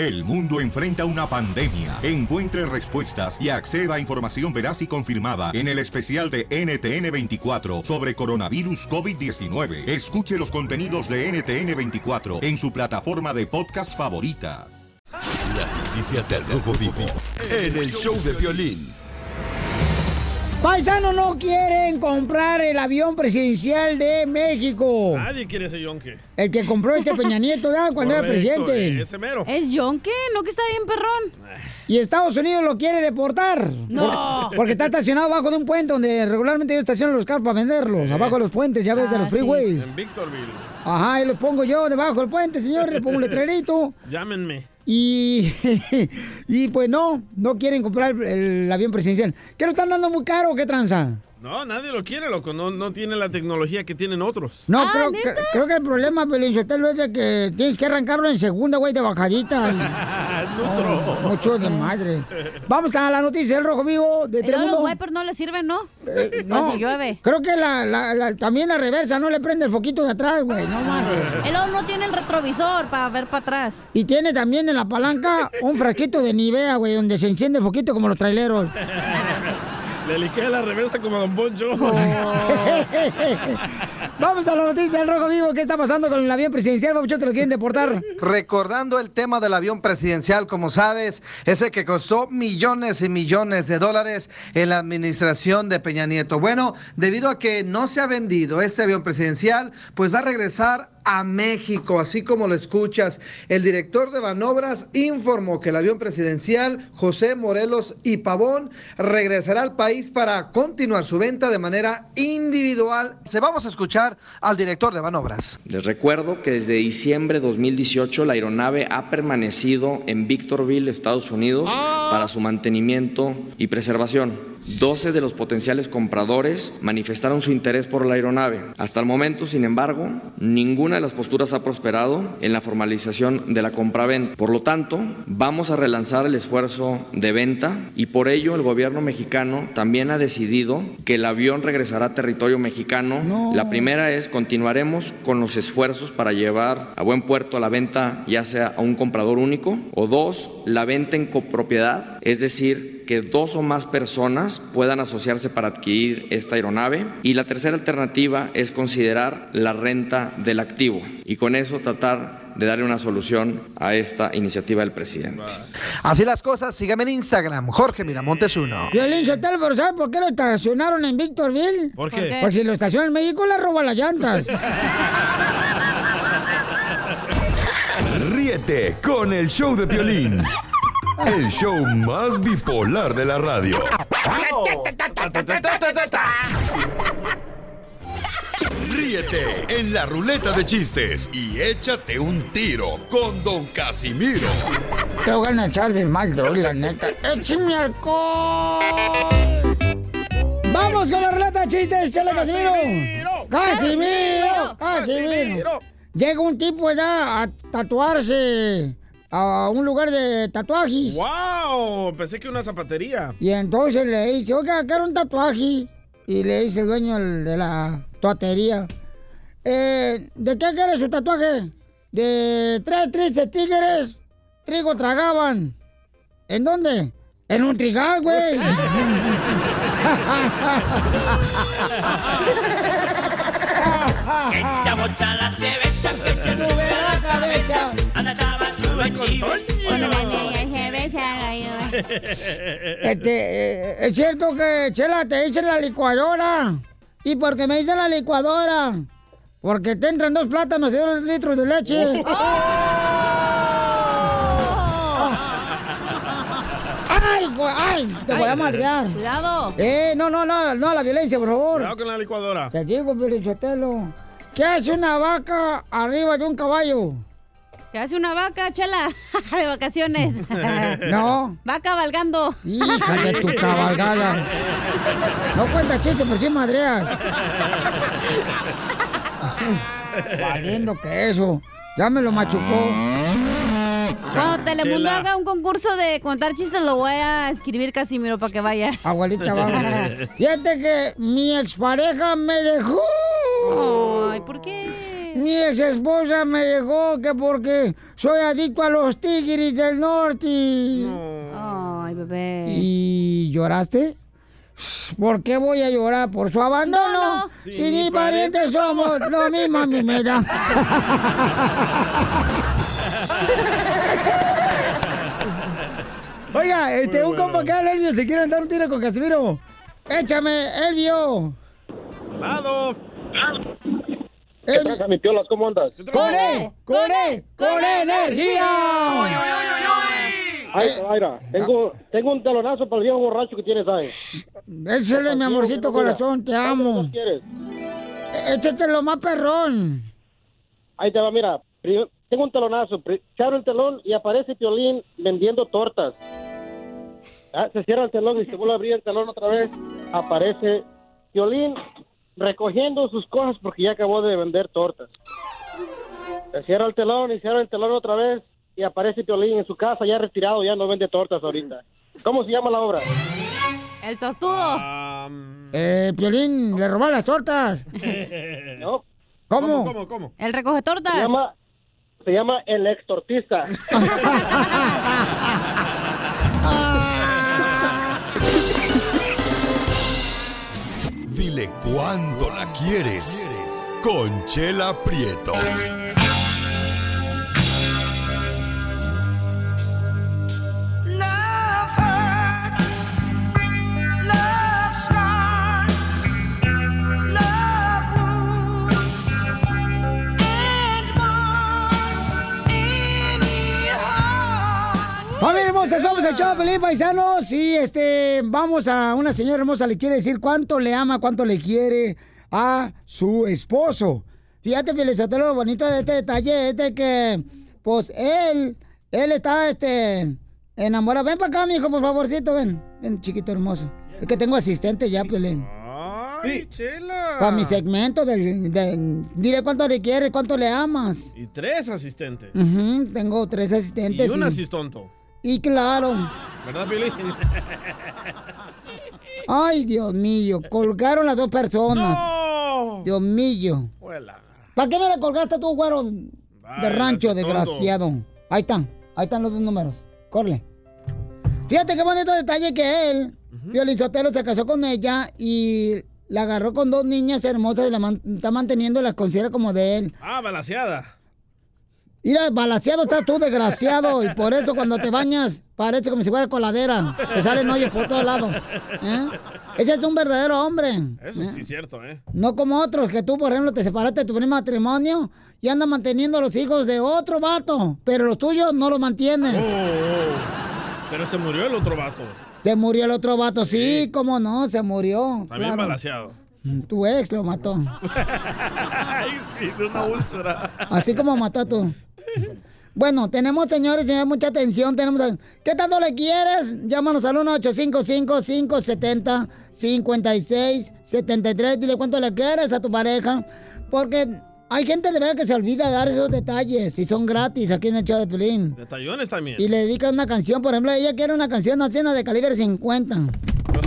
El mundo enfrenta una pandemia. Encuentre respuestas y acceda a información veraz y confirmada en el especial de NTN24 sobre coronavirus COVID-19. Escuche los contenidos de NTN24 en su plataforma de podcast favorita. Las noticias del Rojo Vivo en el show de violín. Paisano no quieren comprar el avión presidencial de México. Nadie quiere ese yonque. El que compró este Peña Nieto ¿verdad? cuando era Correcto, presidente. ese mero. ¿Es yonque? ¿No que está bien perrón? Y Estados Unidos lo quiere deportar. No. Por- porque está estacionado abajo de un puente donde regularmente ellos estacionan los carros para venderlos. Abajo de los puentes, ya ves, de Ah, los sí. freeways. En Victorville. Ajá, y los pongo yo debajo del puente, señor. Le pongo un letrerito. Llámenme. Y, y pues no, no quieren comprar el, el avión presidencial. ¿Qué lo están dando muy caro qué tranza? No, nadie lo quiere, loco. No, no tiene la tecnología que tienen otros. No, Ah, creo, creo que el problema, Pelinchotelo, es de que tienes que arrancarlo en segunda, güey, de bajadita. Nutro. Oh, mucho de madre. Vamos a la noticia del Rojo Vivo de Y Telemundo. los wipers no le sirven, ¿no? Eh, No, si llueve. Creo que la, la- la- también la reversa no le prende el foquito de atrás, güey. No manches. El luego no tiene el retrovisor para ver para atrás. Y tiene también en la palanca un frasquito de Nivea, güey, donde se enciende el foquito como los traileros. Le liqué la reversa como a Don Poncho. Vamos a la noticia del Rojo Vivo. ¿Qué está pasando con el avión presidencial, Papuchón, que lo quieren deportar? Recordando el tema del avión presidencial, como sabes, ese que costó millones y millones de dólares en la administración de Peña Nieto. Bueno, debido a que no se ha vendido ese avión presidencial, pues va a regresar a México, así como lo escuchas. El director de Banobras informó que el avión presidencial José Morelos y Pavón regresará al país para continuar su venta de manera individual. Se vamos a escuchar al director de Banobras. Les recuerdo que desde diciembre de 2018 la aeronave ha permanecido en Victorville, Estados Unidos, para su mantenimiento y preservación. 12 de los potenciales compradores manifestaron su interés por la aeronave. Hasta el momento, sin embargo, ninguna de las posturas ha prosperado en la formalización de la compraventa. Por lo tanto, vamos a relanzar el esfuerzo de venta y por ello el gobierno mexicano también ha decidido que el avión regresará a territorio mexicano. La primera es continuaremos con los esfuerzos para llevar a buen puerto la venta ya sea a un comprador único o dos, la venta en copropiedad, es decir, que dos o más personas puedan asociarse para adquirir esta aeronave. Y la tercera alternativa es considerar la renta del activo y con eso tratar de darle una solución a esta iniciativa del presidente. Así las cosas, sígame en Instagram, Jorge Miramontes uno. Violín Sotelo, pero ¿sabes por qué lo estacionaron en Victorville? ¿Por qué? Porque si lo estacionan en México, le roban las llantas. Ríete con el show de violín. El show más bipolar de la radio. Ríete en la ruleta de chistes y échate un tiro con Don Casimiro. Te voy a echar de mal, droga, la neta. ¡Échame alcohol! ¡Vamos con la relata de chistes, chale, Casimiro! ¡Casimiro! ¡Casimiro! Llega un tipo ya a tatuarse a un lugar de tatuajes. ¡Wow! Pensé que una zapatería. Y entonces le dice, oiga, quiero un tatuaje. Y le dice el dueño de la tatuatería, eh, ¿de qué quiere su tatuaje? De tres tristes tigres, trigo tragaban. ¿En dónde? En un trigal, güey. Este, eh, es cierto que, Chela, te dicen la licuadora. ¿Y por qué me dicen la licuadora? Porque te entran dos plátanos y dos litros de leche. ¡Ay, güey! ¡Ay! Te voy a madrear. Cuidado. Eh, no, no, no, no a la violencia, por favor. Cuidado con la licuadora. Te digo, Pelichotelo. ¿Qué hace una vaca arriba de un caballo? ¿Qué hace una vaca, chela? de vacaciones. No. Va cabalgando. Hija de tu cabalgada. No cuenta chiste, por si madreas. Valiendo que eso. Ya me lo machucó. Cuando Telemundo Chela. haga un concurso de contar chistes, lo voy a escribir Casimiro para que vaya. Abuelita, vamos. Fíjate que mi expareja me dejó. Ay, ¿por qué? Mi ex esposa me dejó que porque soy adicto a los tigres del norte. Ay, bebé. ¿Y lloraste? ¿Por qué voy a llorar? ¿Por su abandono? Si, ni parientes somos, lo mismo a mí me da. Oiga, este, un compa acá, el Elvio, se quiere dar un tiro con Casimiro. Échame, Elvio. ¡Lado! ¿Qué pasa, mi piolas? ¿Cómo andas? ¡Con E! ¡Con E! ¡Con energía! Ay, Mayra, tengo, tengo un talonazo para el viejo borracho que tienes ahí. Échale, mi amorcito corazón, te amo. ¿Qué quieres? Échate lo más perrón. Ahí te va, mira. Tengo un talonazo. pri- Se abre el telón y aparece Piolín vendiendo tortas. Ah, se cierra el telón y se vuelve a abrir el telón otra vez. Aparece Piolín recogiendo sus cosas porque ya acabó de vender tortas. Se cierra el telón y abre el telón otra vez y aparece Piolín en su casa ya retirado, ya no vende tortas ahorita. ¿Cómo se llama la obra? El tortudo. Eh, Piolín, le robó las tortas. ¿No? ¿Cómo? ¿Cómo, cómo? El recoge tortas. Se llama, se llama el extortista. Dile cuándo la quieres. Conchela Prieto. De Pelín Paisanos y este, vamos a una señora hermosa, le quiere decir cuánto le ama, cuánto le quiere a su esposo. Fíjate, Felizotelo, lo bonito de este detalle es de que, pues, él, él está, este, enamorado. Ven para acá, mijo, por favorcito, ven. Ven, chiquito hermoso. Es que tengo asistente ya, Pelín. ¡Ay, chela! Para mi segmento del, del- Dile cuánto le quieres, cuánto le amas. Y tres asistentes. Ujú, tengo tres Y asistentes. un y- asistonto. Y claro, ¿Verdad, Pilín? Ay, Dios mío, colgaron las dos personas. Dios mío. ¿Para qué me la colgaste tú, güero de rancho, desgraciado? Ahí están, ahí están los dos números. Corre. Fíjate qué bonito detalle que él, Violín Sotelo, se casó con ella y la agarró con dos niñas hermosas y la man- está manteniendo, las considera como de él. Ah, balaseada. Mira, balaseado estás tú, desgraciado, y por eso cuando te bañas parece como si fuera coladera. Te salen hoyos por todos lados. ¿eh? Ese es un verdadero hombre. Eso ¿eh? sí es cierto, ¿eh? No como otros, que tú, por ejemplo, te separaste de tu primer matrimonio y andas manteniendo a los hijos de otro vato, pero los tuyos no los mantienes. Oh, oh. Pero se murió el otro vato. Se murió el otro vato, sí, cómo no, se murió. También claro. balaseado. Tu ex lo mató, Ay, sí, de una úlcera. así como mató a tú. Bueno, tenemos, señores, señores, mucha atención. Tenemos a- ¿Qué tanto le quieres? Llámanos al 1-855-570-5673. Dile cuánto le quieres a tu pareja. Porque hay gente de verdad que se olvida de dar esos detalles y son gratis aquí en el show de Pelín. Detallones también. Y le dedican una canción, por ejemplo, ella quiere una canción así de calibre 50.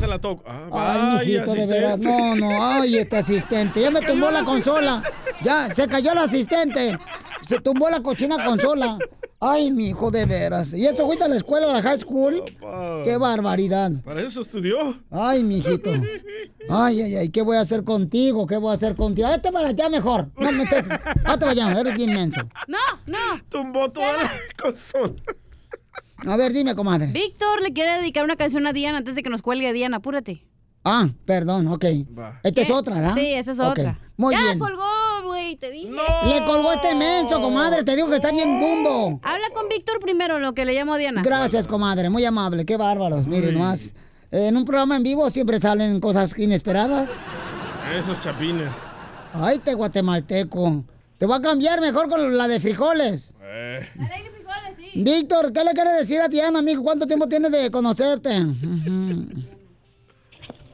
Se la toco. Ah, Ay, vaya, mijito, de veras. asistente. No, no, ay, este asistente. Ya me tumbó la consola. Ya, se cayó el asistente. Se tumbó la cochina consola. Ay, mi hijo, de veras. ¿Y eso fuiste a la escuela, a la high school? Qué barbaridad. Para eso estudió. Ay, mijito. Ay, ay, ay, ¿qué voy a hacer contigo? ¿Qué voy a hacer contigo? Este para allá mejor. No me estés. Ah, te vayamos, eres bien menso. No, no. Tumbó toda la consola. A ver, dime, comadre. Víctor le quiere dedicar una canción a Diana antes de que nos cuelgue Diana. Apúrate. Ah, perdón, ok. Esta es otra, ¿verdad? Sí, esa es otra. Muy ya bien. colgó, güey, te dije. Le colgó este menso, comadre. Te digo que está bien dundo. Habla con Víctor primero, lo que le llamo a Diana. Gracias, comadre. Muy amable. Qué bárbaros. Miren, nomás. eh, En un programa en vivo siempre salen cosas inesperadas. Esos chapines. Ay, te guatemalteco. Te voy a cambiar mejor con la de frijoles. Eh. Víctor, ¿qué le quieres decir a Diana, amigo? ¿Cuánto tiempo tienes de conocerte?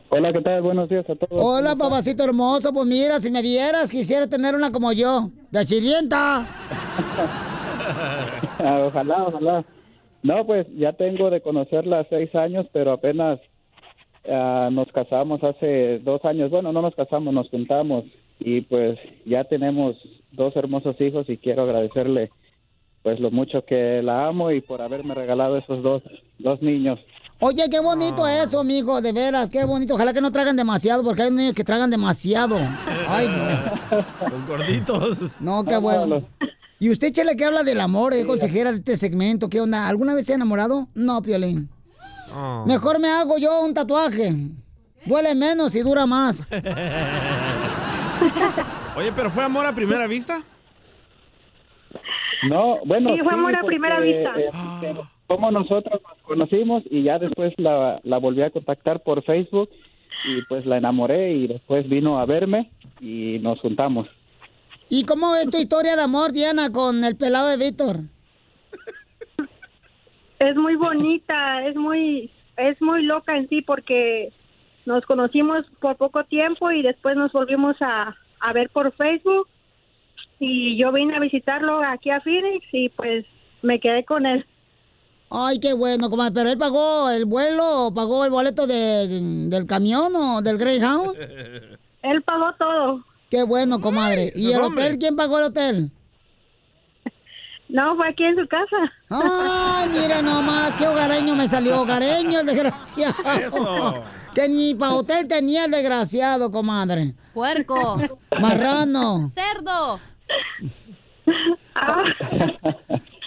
Hola, ¿qué tal? Buenos días a todos. Hola, papacito hermoso. Pues mira, si me vieras, quisiera tener una como yo. De chilienta. Ah, ojalá, ojalá. No, pues ya tengo de conocerla seis años, pero apenas ah, nos casamos hace dos años. Bueno, no nos casamos, nos juntamos y pues ya tenemos dos hermosos hijos y quiero agradecerle pues lo mucho que la amo y por haberme regalado esos dos, dos niños. Oye, qué bonito eso, amigo, de veras, qué bonito. Ojalá que no tragan demasiado, porque hay niños que tragan demasiado. Ay, no. Los gorditos. No, qué bueno. Y usted, Chele, que habla del amor, eh, consejera de este segmento, ¿qué onda? ¿Alguna vez se ha enamorado? No, Piolín. Oh. Mejor me hago yo un tatuaje. Duele menos y dura más. Oye, pero fue amor a primera vista. No, bueno. Sí, fue amor a porque, primera vista. eh, pero como nosotros nos conocimos y ya después la, la volví a contactar por Facebook y pues la enamoré y después vino a verme y nos juntamos. ¿Y cómo es tu historia de amor, Diana, con el pelado de Víctor? Es muy bonita, es muy, es muy loca en sí porque nos conocimos por poco tiempo y después nos volvimos a, a ver por Facebook y yo vine a visitarlo aquí a Phoenix y pues me quedé con él. Ay, qué bueno, comadre. ¿Pero él pagó el vuelo o pagó el boleto de- del camión o del Greyhound? Él pagó todo. Qué bueno, comadre. ¿Y el hotel? ¿Quién pagó el hotel? No, fue aquí en su casa. Ay, mira nomás, qué hogareño me salió, hogareño el desgraciado. Eso. Que ni para hotel tenía el desgraciado, comadre. Puerco. Marrano. Cerdo.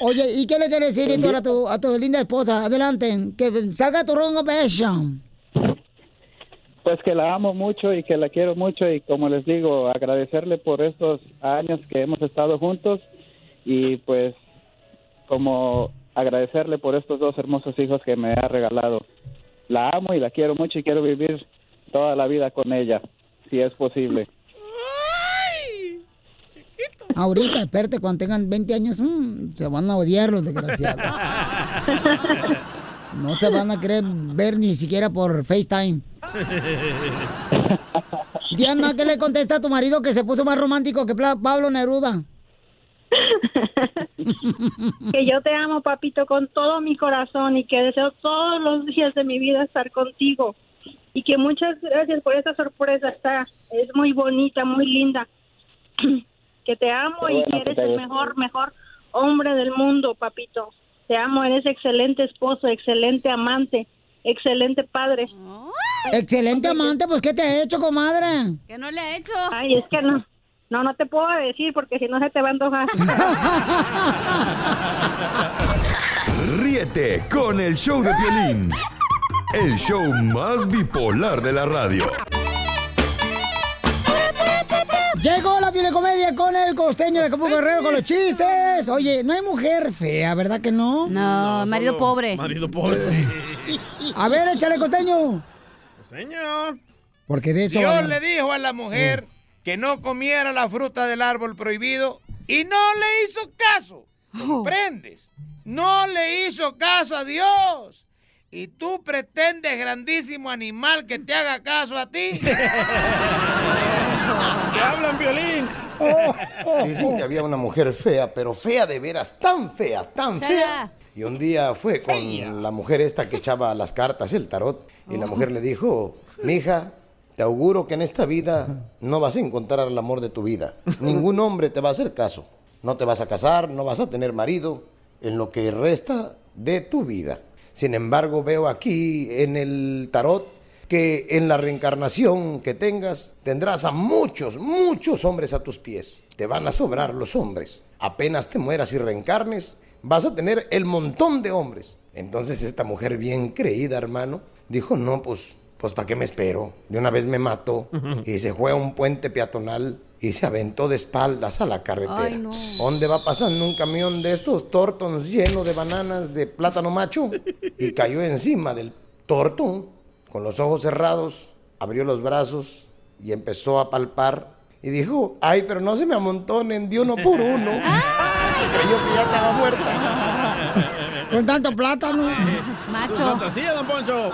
Oye, ¿y qué le quieres decir, Víctor, a tu, a tu linda esposa? Adelante, que salga tu rongo beso. Pues que la amo mucho y que la quiero mucho y como les digo, agradecerle por estos años que hemos estado juntos y pues como agradecerle por estos dos hermosos hijos que me ha regalado. La amo y la quiero mucho y quiero vivir toda la vida con ella, si es posible. Ahorita, espérate, cuando tengan 20 años, mm, se van a odiar los desgraciados. No se van a querer ver ni siquiera por FaceTime. Diana, ¿qué le contesta a tu marido que se puso más romántico que Pablo Neruda? que yo te amo, papito, con todo mi corazón y que deseo todos los días de mi vida estar contigo. Y que muchas gracias por esa sorpresa, está, es muy bonita, muy linda. que te amo y que que eres el mejor, mejor hombre del mundo, papito. Te amo, eres excelente esposo, excelente amante, excelente padre. Excelente amante, pues ¿qué te ha hecho, comadre? ¿Qué no le ha hecho? Ay, es que no. No, no te puedo decir porque si no se te va a antojar. Ríete con el show de Piolín, el show más bipolar de la radio. Llegó la comedia con el costeño de Acapulco Guerrero con los chistes. Oye, no hay mujer fea, ¿verdad que no? No, marido pobre. Marido pobre. A ver, échale costeño. Señor. Porque de eso. Dios le dijo a la mujer que no comiera la fruta del árbol prohibido y no le hizo caso. ¿Comprendes? No le hizo caso a Dios. Y tú pretendes, grandísimo animal, que te haga caso a ti. ¿Qué hablan, violín? Dicen que había una mujer fea, pero fea de veras, tan fea, tan fea. Y un día fue con la mujer esta que echaba las cartas, el tarot, y la mujer le dijo, mija, te auguro que en esta vida no vas a encontrar el amor de tu vida. Ningún hombre te va a hacer caso. No te vas a casar, no vas a tener marido en lo que resta de tu vida. Sin embargo, veo aquí en el tarot que en la reencarnación que tengas tendrás a muchos, muchos hombres a tus pies. Te van a sobrar los hombres. Apenas te mueras y reencarnes, vas a tener el montón de hombres. Entonces esta mujer bien creída, hermano, dijo, no, pues, pues ¿para qué me espero? De una vez me mato. Y se fue a un puente peatonal y se aventó de espaldas a la carretera. Ay, no. ¿Dónde va pasando un camión de estos tortons lleno de bananas de plátano macho? Y cayó encima del tortón con los ojos cerrados, abrió los brazos y empezó a palpar. Y dijo, ay, pero no se me amontonen de uno por uno. Creyó que ya estaba muerta. Con tanto plátano. Tu fantasía, don Poncho.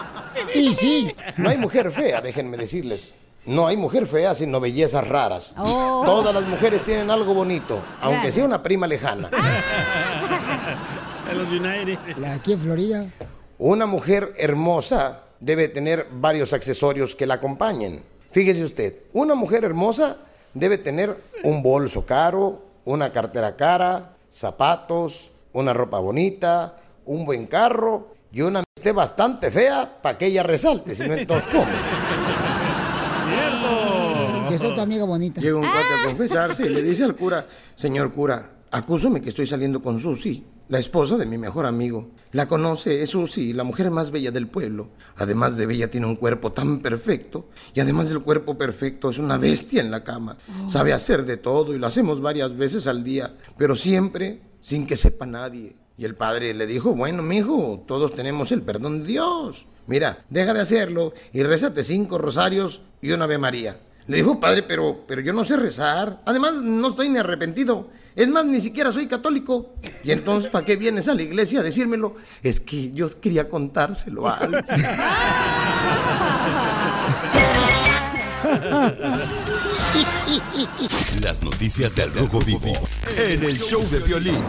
Y sí. No hay mujer fea, déjenme decirles. No hay mujer fea sino bellezas raras. Oh. Todas las mujeres tienen algo bonito, aunque sea una prima lejana. En los United. La aquí en Florida. Una mujer hermosa debe tener varios accesorios que la acompañen. Fíjese usted, una mujer hermosa debe tener un bolso caro, una cartera cara, zapatos, una ropa bonita, un buen carro y una esté bastante fea para que ella resalte, si no entonces ¿cómo? Yo soy tu amiga bonita. Llega un cuate a confesarse y le dice al cura, señor cura, acúsame que estoy saliendo con Susi, la esposa de mi mejor amigo. La conoce, es Susi, la mujer más bella del pueblo. Además de bella, tiene un cuerpo tan perfecto. Y además del cuerpo perfecto, es una bestia en la cama. Sabe hacer de todo y lo hacemos varias veces al día, pero siempre sin que sepa nadie. Y el padre le dijo, bueno, mijo, todos tenemos el perdón de Dios. Mira, deja de hacerlo y rézate cinco rosarios y una Ave María. Le dijo, padre, pero, pero yo no sé rezar. Además, no estoy ni arrepentido. Es más, ni siquiera soy católico. Y entonces, ¿para qué vienes a la iglesia a decírmelo? Es que yo quería contárselo a alguien. Las noticias del Rojo Vivo en el show de violín.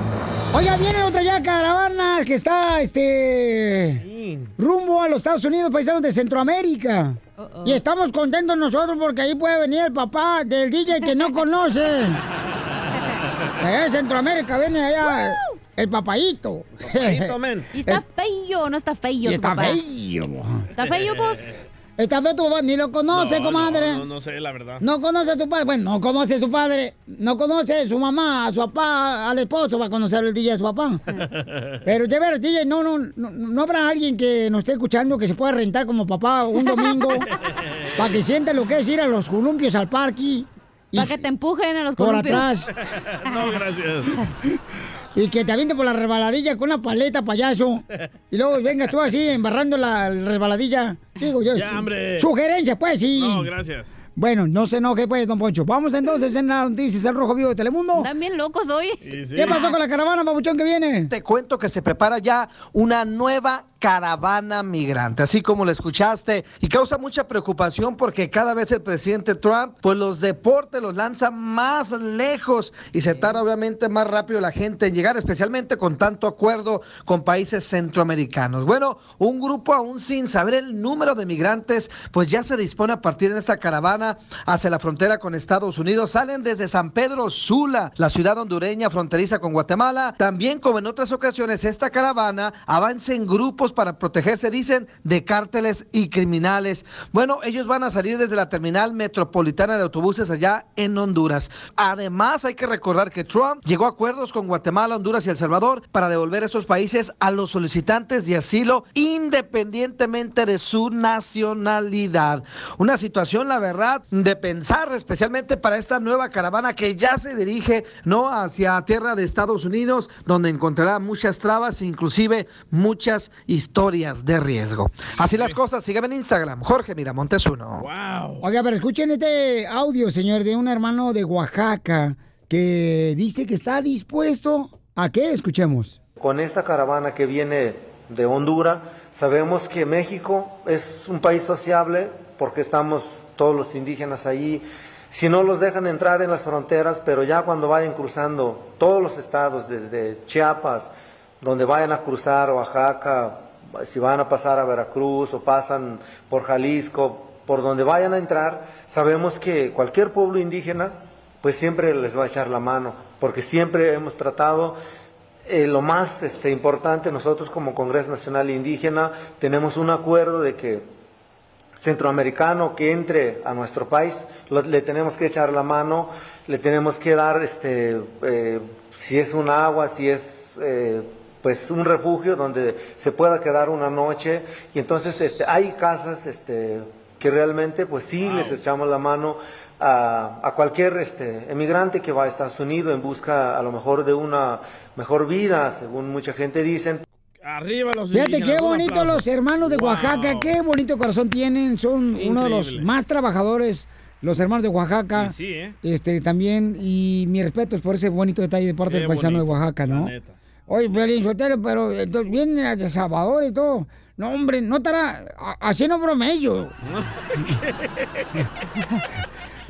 Oiga, viene otra ya caravana que está, este, rumbo a los Estados Unidos, paisanos de Centroamérica. Y estamos contentos nosotros porque ahí puede venir el papá del DJ que no conoce. Allá de Centroamérica viene allá el papayito. Y está feo, no está feo Y tu está papá. feo. ¿Está feo, pues? Está feo tu papá, ni lo conoce, No, comadre. No, no, no sé, la verdad. No conoce a tu padre. Bueno, no conoce a su padre. No conoce a su mamá, a su papá, al esposo. Va a conocer el DJ a su papá. Pero de veras, DJ, no, no, no, no habrá alguien que nos esté escuchando que se pueda rentar como papá un domingo para que sienta lo que es ir a los columpios al parque. Para que te empujen a los Por columpios. atrás. no, gracias. Y que te aviente por la resbaladilla con una paleta, payaso. Y luego vengas tú así, embarrando la resbaladilla. Digo yo. Ya, hombre. Sugerencia, pues, sí. No, gracias. Bueno, no se enoje, pues, don Poncho. Vamos entonces en las noticias El Rojo Vivo de Telemundo. Están bien locos hoy. ¿Qué pasó con la caravana, papuchón, que viene? Te cuento que se prepara ya una nueva caravana migrante, así como lo escuchaste, y causa mucha preocupación porque cada vez el presidente Trump, pues los deportes los lanza más lejos y se tarda obviamente más rápido la gente en llegar, especialmente con tanto acuerdo con países centroamericanos. Bueno, un grupo aún sin saber el número de migrantes, pues ya se dispone a partir de esta caravana hacia la frontera con Estados Unidos. Salen desde San Pedro Sula, la ciudad hondureña fronteriza con Guatemala. También, como en otras ocasiones, esta caravana avanza en grupos para protegerse, dicen, de cárteles y criminales. Bueno, ellos van a salir desde la terminal metropolitana de autobuses allá en Honduras. Además, hay que recordar que Trump llegó a acuerdos con Guatemala, Honduras y El Salvador para devolver estos países a los solicitantes de asilo independientemente de su nacionalidad. Una situación, la verdad, de pensar, especialmente para esta nueva caravana que ya se dirige no hacia tierra de Estados Unidos, donde encontrará muchas trabas, inclusive muchas historias de riesgo. Así las cosas, sígueme en Instagram, Jorge Miramontes uno. Oiga, pero escuchen este audio, señor, de un hermano de Oaxaca que dice que está dispuesto a qué? Escuchemos. Con esta caravana que viene de Honduras, sabemos que México es un país sociable porque estamos todos los indígenas ahí. Si no los dejan entrar en las fronteras, pero ya cuando vayan cruzando todos los estados, desde Chiapas, donde vayan a cruzar Oaxaca, si van a pasar a Veracruz o pasan por Jalisco, por donde vayan a entrar, sabemos que cualquier pueblo indígena, pues siempre les va a echar la mano, porque siempre hemos tratado eh, lo más este, importante, nosotros como Congreso Nacional Indígena tenemos un acuerdo de que centroamericano que entre a nuestro país, le tenemos que echar la mano, le tenemos que dar, este, eh, si es un agua, si es eh, pues un refugio donde se pueda quedar una noche. Y entonces este, hay casas este, que realmente pues sí les echamos la mano a, a cualquier este, emigrante que va a Estados Unidos en busca a lo mejor de una mejor vida, según mucha gente dicen. Arriba los Fíjate qué un bonito aplauso. los hermanos de Oaxaca, qué bonito corazón tienen, son uno de los más trabajadores, los hermanos de Oaxaca. Sí, ¿eh? Este también, y mi respeto es por ese bonito detalle de parte Qué del paisano de Oaxaca, la ¿no? neta. Oye, Piolín Sotelo, pero entonces vienen de Salvador y todo. No, hombre, no estará. Así no bromello.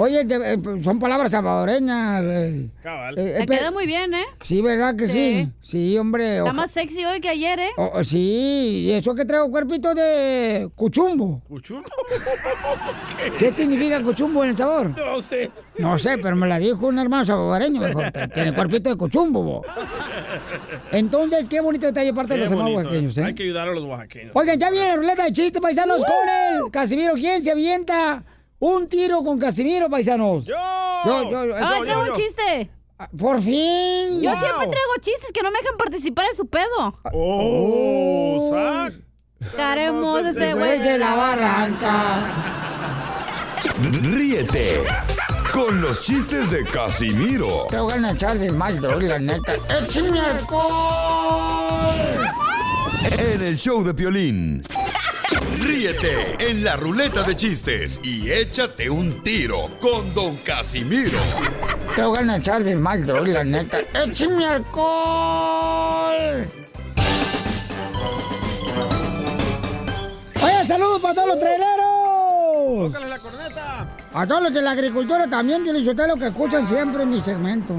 Oye, eh, son palabras salvadoreñas. eh. Cabal. Eh, Te eh, queda muy bien, ¿eh? Sí, ¿verdad que sí? Sí, hombre. Está oja- más sexy hoy que ayer, ¿eh? Oh, oh, sí, y eso que traigo cuerpito de cuchumbo. ¿Cuchumbo? ¿Qué significa cuchumbo en el sabor? No sé. No sé, pero me la dijo un hermano salvadoreño. Tiene cuerpito de cuchumbo. bo". Entonces, qué bonito detalle parte de Qué los hermanos oaxaqueños, ¿eh? Hay que ayudar a los oaxaqueños. Oigan, ya viene la ruleta de chistes, paisanos, con el Casimiro. ¿Quién se avienta un tiro con Casimiro, paisanos? Yo. Yo, yo, yo. ¡Ay, traigo un chiste! Por fin. Yo siempre traigo chistes que no me dejan participar en su pedo. ¡Oh! Sac. Caremos ese El güey de la barranca. Ríete con los chistes de Casimiro Te voy a echar de mal, droga, la neta. ¡Échame alcohol! en el show de Piolín. Ríete en la ruleta de chistes y échate un tiro con Don Casimiro. Te voy a echar de mal, droga, la neta. ¡Échame alcohol! Oye, saludos para todos los traileros. ¡Tócale la corneta! A todos los de la agricultura también, yo lo que escuchan siempre en mi segmento.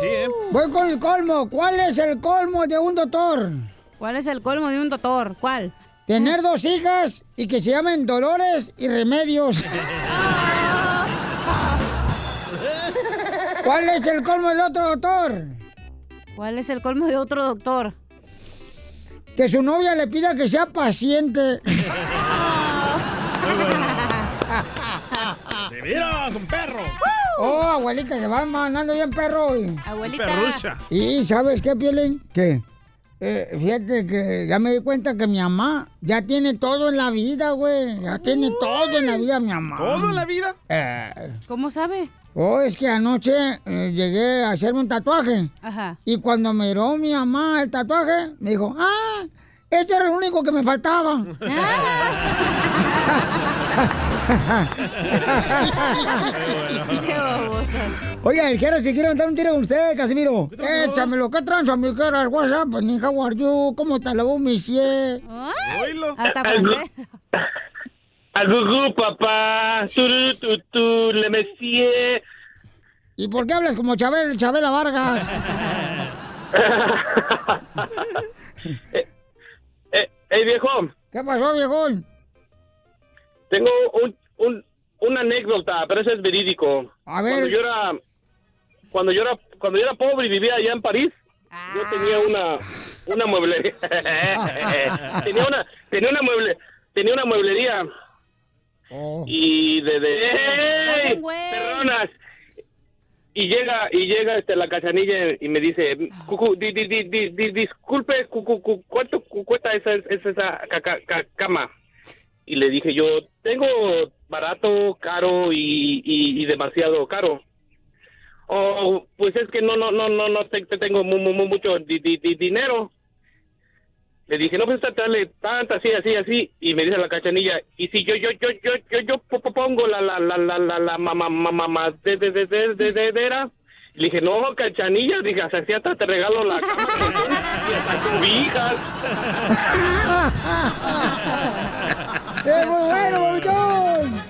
Sí, ¿eh? Voy con el colmo. ¿Cuál es el colmo de un doctor? ¿Cuál es el colmo de un doctor? ¿Cuál? Tener dos hijas y que se llamen Dolores y Remedios. ¿Cuál es el colmo del otro doctor? ¿Cuál es el colmo de otro doctor? Que su novia le pida que sea paciente. ¡Se mira, un perro! Oh, abuelita, se va mandando bien perro. Abuelita. Perrucha. Y ¿sabes qué, Pielen? ¿Qué? Eh, fíjate que ya me di cuenta que mi mamá ya tiene todo en la vida, güey. Ya tiene todo en la vida mi mamá. ¿Todo en la vida? Eh, ¿Cómo sabe? oh, es que anoche eh, llegué a hacerme un tatuaje. Ajá. Y cuando miró mi mamá el tatuaje, me dijo, ah, ese era el único que me faltaba. Qué babotas. Oiga, el Jera, si quiere aventar un tiro con usted, Casimiro. Échamelo, ¿qué tranza, mi Jera? WhatsApp, pues, ni how are you? ¿Cómo te lavó mi cie? Oílo. Hasta francés. Agugú, papá. Turú, tu, tu, le messier. ¿Y por qué hablas como Chabel, Chabela Vargas? eh, hey, viejo, ¿Qué pasó, viejón? tengo un, un, una anécdota, pero eso es verídico. A ver. Cuando yo era, cuando yo era, cuando yo era pobre y vivía allá en París, yo tenía una, una mueblería. tenía una, tenía una mueble, tenía una mueblería. Oh. Y de, de Está ¡Ey! bien, güey. perronas! Y llega, y llega este la cachanilla y me dice, "Cucu, di- di- di- di- di- disculpe, cucu, cu- ¿cuánto cu- cuesta esa, esa, esa ca- ca- ca- cama? Y le dije yo, tengo barato, caro y, y, y demasiado caro. Oh, pues es que no, no, no, no, no te, te tengo mu- mu- mu- mucho di- di- di- dinero. Le dije, no, pues dale tanta, así, así, así. Y me dice la cachanilla, y si yo, yo, yo, yo, yo, yo po- pongo la, la, la, la, la, la mamá, mamá, mamá, de, de, de, de, de, de, de, era. Le dije, no, cachanilla, dije, así hasta te regalo la cama y hasta cobijas. ¡Es muy bueno, babuchón!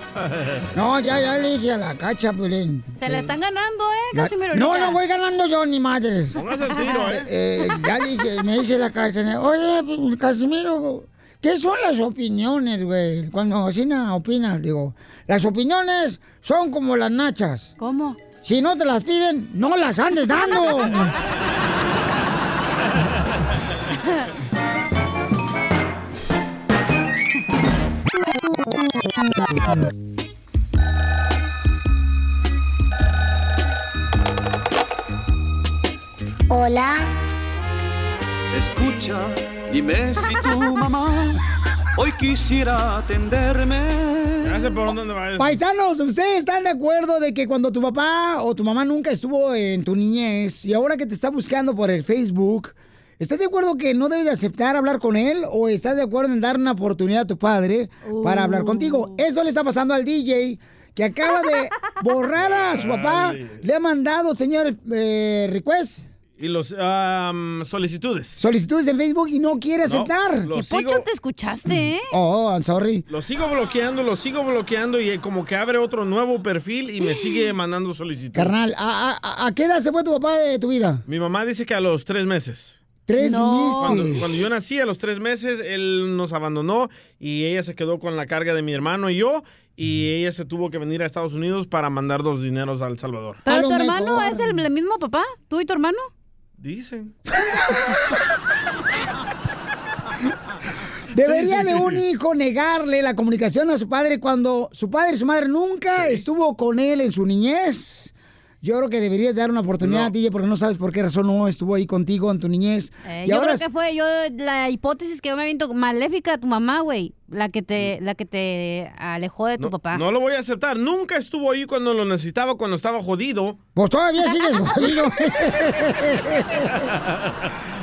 No, ya, ya le dije a la cacha, Pelín. Se le están ganando, ¿eh? Casi me No, no voy ganando yo ni madre. Póngase el tiro, ¿eh? ya dije, me dice la cacha, oye, pues, Casimiro, ¿qué son las opiniones, güey? Cuando Osina opina, digo, las opiniones son como las nachas. ¿Cómo? Si no te las piden, no las andes dando. Hola. Escucha, dime si tu mamá hoy quisiera atenderme. Sé por dónde va eso. Paisanos, ¿ustedes están de acuerdo de que cuando tu papá o tu mamá nunca estuvo en tu niñez y ahora que te está buscando por el Facebook, ¿estás de acuerdo que no debes de aceptar hablar con él o estás de acuerdo en dar una oportunidad a tu padre para hablar contigo? Eso le está pasando al DJ que acaba de borrar a su papá. Le ha mandado, señor eh, request. Y los am, solicitudes. Solicitudes en Facebook y no quiere No, aceptar. lo ¿Qué sigo- pocho te escuchaste, eh? Oh, I'm sorry. Lo sigo bloqueando, lo sigo bloqueando y como que abre otro nuevo perfil y me sigue mandando solicitudes. Carnal, ¿a, a- a qué edad se fue tu papá de tu vida? Mi mamá dice que a los tres meses. Tres meses. cuando yo nací, a los tres meses, él nos abandonó y ella se quedó con la carga de mi hermano y yo. Y ella se tuvo que venir a Estados Unidos para mandar dos dineros a El Salvador. ¿Pero tu hermano es el, el mismo papá? ¿Tú y tu hermano? Dicen. Debería Sí, sí, de sí. un hijo negarle la comunicación a su padre cuando su padre y su madre nunca estuvo con él en su niñez. Yo creo que deberías dar una oportunidad, DJ, porque no sabes por qué razón no estuvo ahí contigo en tu niñez. Eh, y yo ahora creo que fue yo la hipótesis que yo me aviento maléfica a tu mamá, güey. La que te, la que te alejó de tu papá. No lo voy a aceptar. Nunca estuvo ahí cuando lo necesitaba, cuando estaba jodido. Pues todavía sigues jodido.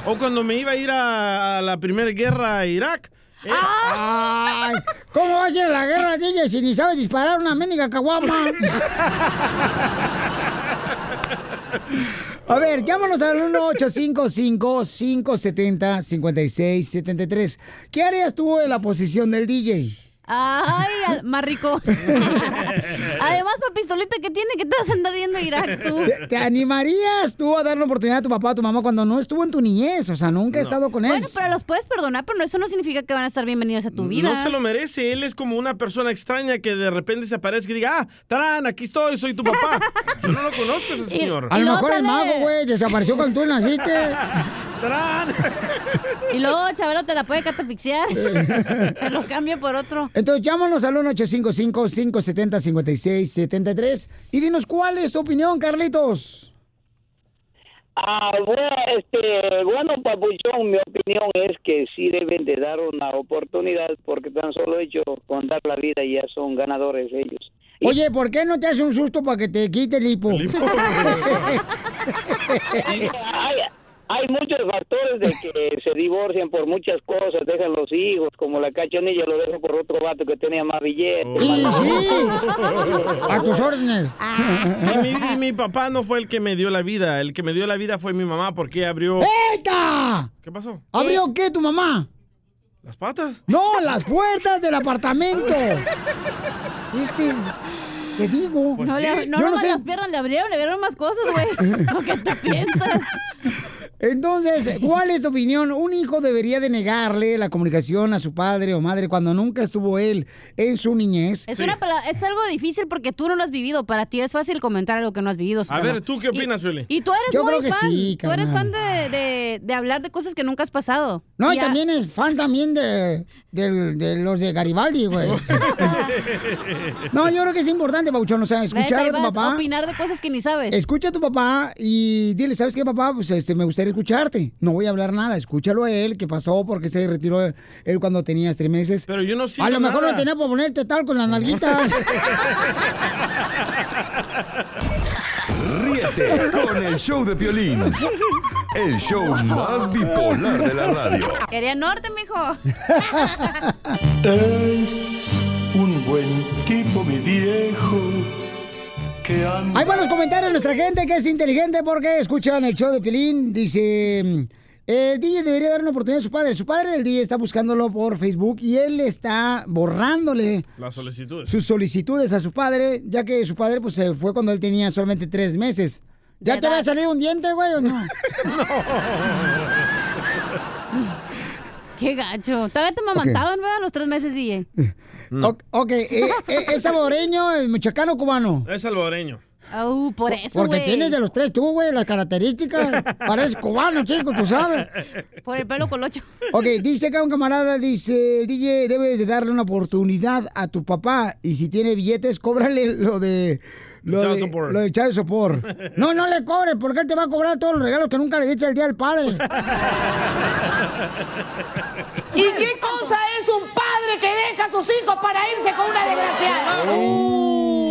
o cuando me iba a ir a, a la primera guerra a Irak. Eh, Ay, ¿Cómo vas a ir a la guerra, DJ, si ni sabes disparar una mendiga caguama? A ver, llámanos al 1-855-570-5673. ¿Qué harías tú en la posición del DJ? Ay, al- más rico. Además, papistolita, ¿qué tiene? ¿Qué te vas a andar yendo a Irak tú? ¿Te, te animarías tú a darle oportunidad a tu papá, a tu mamá cuando no estuvo en tu niñez? O sea, nunca he estado con él. Bueno, pero los puedes perdonar, pero eso no significa que van a estar bienvenidos a tu vida. No se lo merece. Él es como una persona extraña que de repente se aparece y diga, ah, Tarán, aquí estoy, soy tu papá. Yo no lo conozco ese señor. A lo mejor el mago, güey, desapareció cuando tú naciste. Y luego Chabelo te la puede catafixiar. te lo cambia por otro. Entonces llámanos al 1-855-570-5673 y dinos cuál es tu opinión, Carlitos. Ah, bueno, este, bueno, Papuchón, mi opinión es que sí deben de dar una oportunidad porque tan solo hecho con dar la vida ya son ganadores ellos. Oye, ¿por qué no te hace un susto para que te quite el hipo? hay, hay muchos factores de que se divorcian por muchas cosas, dejan los hijos, como la cachanilla lo deja por otro vato que tenía más billetes. Y más- sí, a tus órdenes. Y mi, y mi papá no fue el que me dio la vida. El que me dio la vida fue mi mamá porque abrió... ¡Eita! ¿Qué pasó? ¿Abrió qué tu mamá? ¿Las patas? No, las puertas del apartamento. Este, te digo. No, le, no, Yo nomás sé. las piernas le abrieron, le abrieron más cosas, güey. Lo que te piensas. Entonces, ¿cuál es tu opinión? ¿Un hijo debería de negarle la comunicación a su padre o madre cuando nunca estuvo él en su niñez? Es, una pala- es algo difícil porque tú no lo has vivido. Para ti es fácil comentar algo que no has vivido. A ver, ¿tú qué opinas, Piolín? Y tú eres Yo muy creo que fan. sí, tú eres fan de, de- de hablar de cosas que nunca has pasado. No, y a- también es fan también de, los de Garibaldi, güey. No, yo creo que es importante, Pauchón, o sea, escuchar a tu vas papá. opinar de cosas que ni sabes. Escucha a tu papá y dile, ¿sabes qué, papá? Pues este, me gustaría escucharte. No voy a hablar nada. Escúchalo a él, qué pasó, porque se retiró él, él cuando tenías tres meses. Pero yo no A siento lo mejor nada. no tenía para ponerte tal con las nalguitas. Ríete con el show de Piolín. El show más bipolar de la radio. Quería norte, mijo. Es un buen tipo, mi viejo, van los comentarios de nuestra gente que es inteligente porque escuchan el show de Pelín. Dice, el DJ debería dar una oportunidad a su padre. Su padre del DJ está buscándolo por Facebook y él está borrándole Las solicitudes. sus solicitudes a su padre, ya que su padre pues se fue cuando él tenía solamente tres meses. ¿Ya te había salido un diente, güey, o no? Qué gacho. Todavía te mamantaban, ¿verdad? Los tres meses, DJ. O- ok, eh, eh, ¿es saboreño, es michoacano o cubano? Es salvadoreño. Uh, por eso, Porque güey. tienes de los tres tú, güey, las características. Pareces cubano, chico, tú sabes. Por el pelo colocho. Ok, dice acá un camarada, dice, DJ, debes de darle una oportunidad a tu papá y si tiene billetes, cóbrale lo de... Lo de, support. lo de child support. No, no le cobres, porque él te va a cobrar todos los regalos que nunca le diste el día del padre. ¿Y qué cosa es un padre que deja a sus hijos para irse con una desgraciada?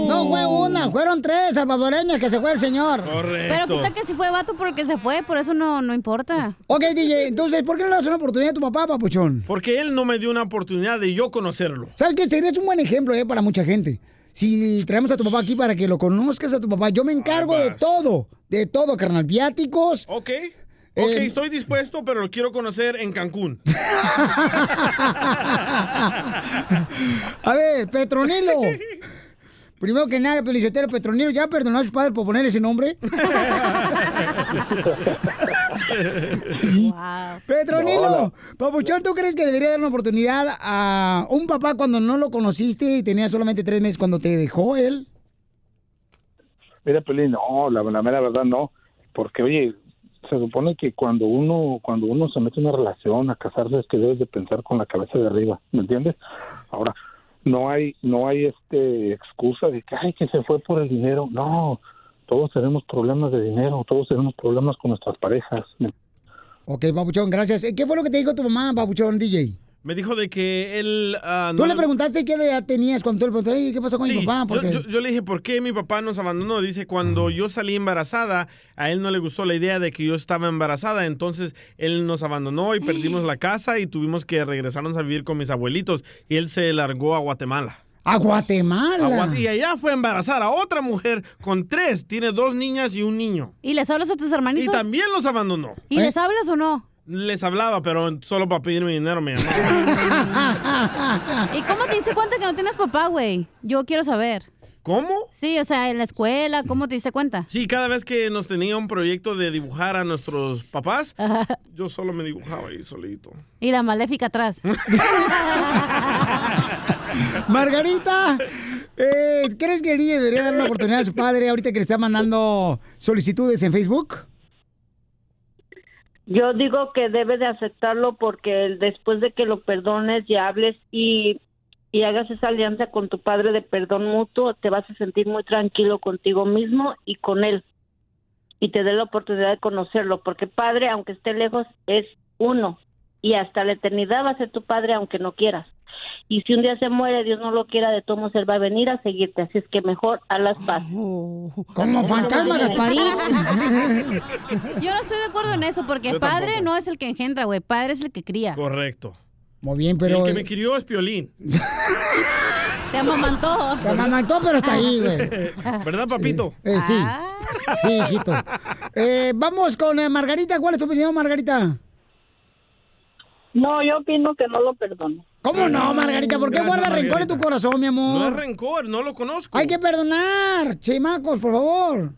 No fue una, fueron tres salvadoreñas que se fue el señor. Pero quita que si fue vato porque se fue, por eso no, no importa. Ok, DJ, entonces, ¿por qué no le das una oportunidad a tu papá, papuchón? Porque él no me dio una oportunidad de yo conocerlo. ¿Sabes qué? Serías un buen ejemplo eh, para mucha gente. si traemos a tu papá aquí para que lo conozcas a tu papá. Yo me encargo de todo, de todo, carnal. Viáticos. Ok. Ok, Eh, estoy dispuesto, pero lo quiero conocer en Cancún. A ver, Petronilo. Primero que nada, Pelicotero Petronilo, ¿ya perdonó a su padre por poner ese nombre? Petronilo, Papuchón, ¿tú crees que debería dar una oportunidad a un papá cuando no lo conociste y tenía solamente tres meses cuando te dejó él? Mira, Pelín, no, la, la mera verdad no, porque oye, se supone que cuando uno cuando uno se mete en una relación a casarse es que debes de pensar con la cabeza de arriba, ¿me entiendes? Ahora no hay no hay este excusa de que ay que se fue por el dinero, no, todos tenemos problemas de dinero, todos tenemos problemas con nuestras parejas. ¿me Ok, Papuchón, gracias. Eh, ¿Qué fue lo que te dijo tu mamá, Papuchón, DJ? Me dijo de que él... ah, ¿Tú le preguntaste qué edad tenías cuando tú le preguntaste, "Ay, qué pasó con mi Sí, papá? yo, Porque... yo- yo le dije, ¿por qué mi papá nos abandonó? Dice, cuando yo salí embarazada, a él no le gustó la idea de que yo estaba embarazada, entonces él nos abandonó y perdimos la casa y tuvimos que regresarnos a vivir con mis abuelitos y él se largó a Guatemala. A Guatemala. Y allá fue a embarazar a otra mujer con tres, tiene dos niñas y un niño. ¿Y les hablas a tus Y hermanitos? también los abandonó. ¿Y les hablas o no? Les hablaba, pero solo para pedirme dinero me llamaba. ¿Y cómo te diste cuenta que no tienes papá, güey? Yo quiero saber. ¿Cómo? Sí, o sea, en la escuela, ¿cómo te diste cuenta? Sí, cada vez que nos tenía un proyecto de dibujar a nuestros papás, yo solo me dibujaba ahí solito. Y la maléfica atrás. Margarita, eh, ¿crees que el DJ debería dar una oportunidad a su padre ahorita que le está mandando solicitudes en Facebook? Yo digo que debe de aceptarlo porque después de que lo perdones y hables y, y hagas esa alianza con tu padre de perdón mutuo, te vas a sentir muy tranquilo contigo mismo y con él. Y te dé la oportunidad de conocerlo, porque padre, aunque esté lejos, es uno. Y hasta la eternidad va a ser tu padre aunque no quieras. Y si un día se muere, Dios no lo quiera, de todos él va a venir a seguirte. Así es que mejor a las paz. Como fantasma, Gasparín. Yo no estoy de acuerdo en eso, porque Yo padre tampoco. no es el que engendra, güey. Padre es el que cría. Correcto. Muy bien, Y pero... el que me crió es Piolín. Te amamantó. Te amamantó, pero está ahí, güey. ¿Verdad, papito? Eh, sí. Ah. Sí, hijito. Eh, vamos con eh, Margarita. ¿Cuál es tu opinión, Margarita? No, yo opino que no lo perdono. ¿Cómo no, Margarita? ¿Por qué Gracias, guarda rencor en tu corazón, mi amor? No es rencor, no lo conozco. Hay que perdonar, chimacos, por favor.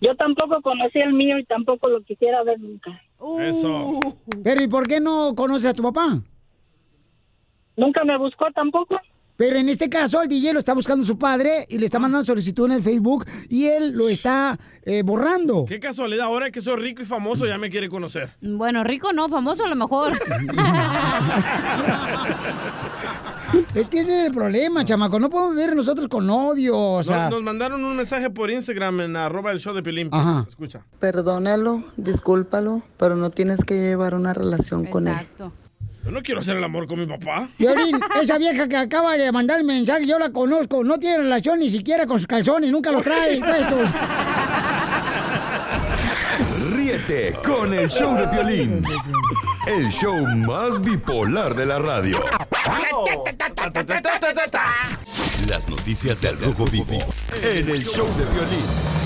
Yo tampoco conocí el mío y tampoco lo quisiera ver nunca. Eso. Pero ¿y por qué no conoces a tu papá? Nunca me buscó tampoco. Pero en este caso, el DJ lo está buscando su padre y le está mandando solicitud en el Facebook y él lo está eh, borrando. Qué casualidad, ahora que soy rico y famoso ya me quiere conocer. Bueno, rico no, famoso a lo mejor. Es que ese es el problema, chamaco. No podemos vivir nosotros con odio, o sea... nos, nos mandaron un mensaje por Instagram en arroba el show de Piolín. Ajá. Escucha. Perdónalo, discúlpalo, pero no tienes que llevar una relación con él. Yo no quiero hacer el amor con mi papá. Violín, esa vieja que acaba de mandar el mensaje, yo la conozco. No tiene relación ni siquiera con sus calzones, nunca los trae puestos. Ríete con el show de Piolín. El show más bipolar de la radio. Las noticias del Rojo Vivo en el show de Piolín.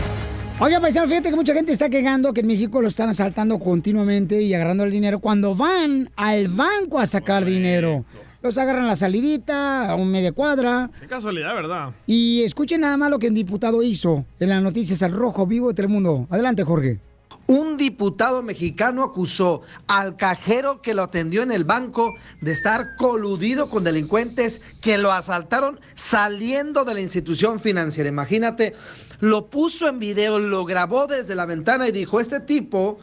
Oiga, paisano, fíjate que mucha gente está quejando que en México lo están asaltando continuamente y agarrando el dinero cuando van al banco a sacar dinero. Los agarran a la salidita, a un media cuadra. Qué casualidad, ¿verdad? Y escuchen nada más lo que un diputado hizo en las noticias al Rojo Vivo de Telemundo. Adelante, Jorge. Un diputado mexicano acusó al cajero que lo atendió en el banco de estar coludido con delincuentes que lo asaltaron saliendo de la institución financiera. Imagínate, lo puso en video, lo grabó desde la ventana y dijo, este tipo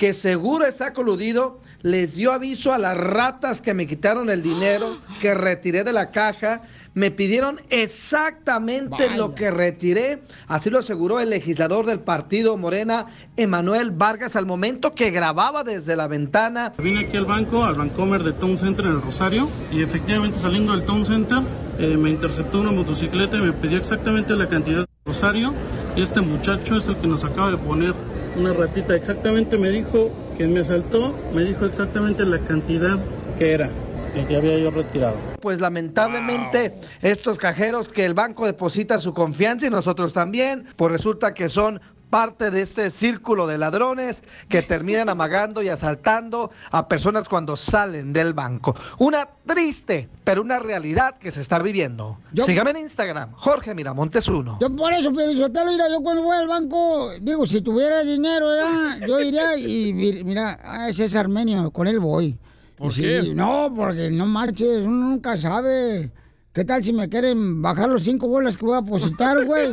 que seguro está coludido, les dio aviso a las ratas que me quitaron el dinero, que retiré de la caja, me pidieron exactamente Vaya. lo que retiré, así lo aseguró el legislador del partido Morena, Emanuel Vargas, al momento que grababa desde la ventana. Vine aquí al banco, al Bancomer de Town Center en el Rosario, y efectivamente saliendo del Town Center eh, me interceptó una motocicleta y me pidió exactamente la cantidad de Rosario, y este muchacho es el que nos acaba de poner una ratita. Exactamente me dijo que me asaltó, me dijo exactamente la cantidad que era. que había yo retirado. Pues lamentablemente estos cajeros que el banco deposita su confianza y nosotros también, pues resulta que son parte de este círculo de ladrones que terminan amagando y asaltando a personas cuando salen del banco. Una triste, pero una realidad que se está viviendo. Sígame en Instagram, Jorge Miramontes uno. Yo por eso, Sotelo, mira, yo cuando voy al banco, digo, si tuviera dinero, ya, yo iría y mir- mira, ah, ese es armenio, con él voy. ¿Por Sí, qué? No, porque no marches, uno nunca sabe. ¿Qué tal si me quieren bajar los cinco bolas que voy a depositar, güey?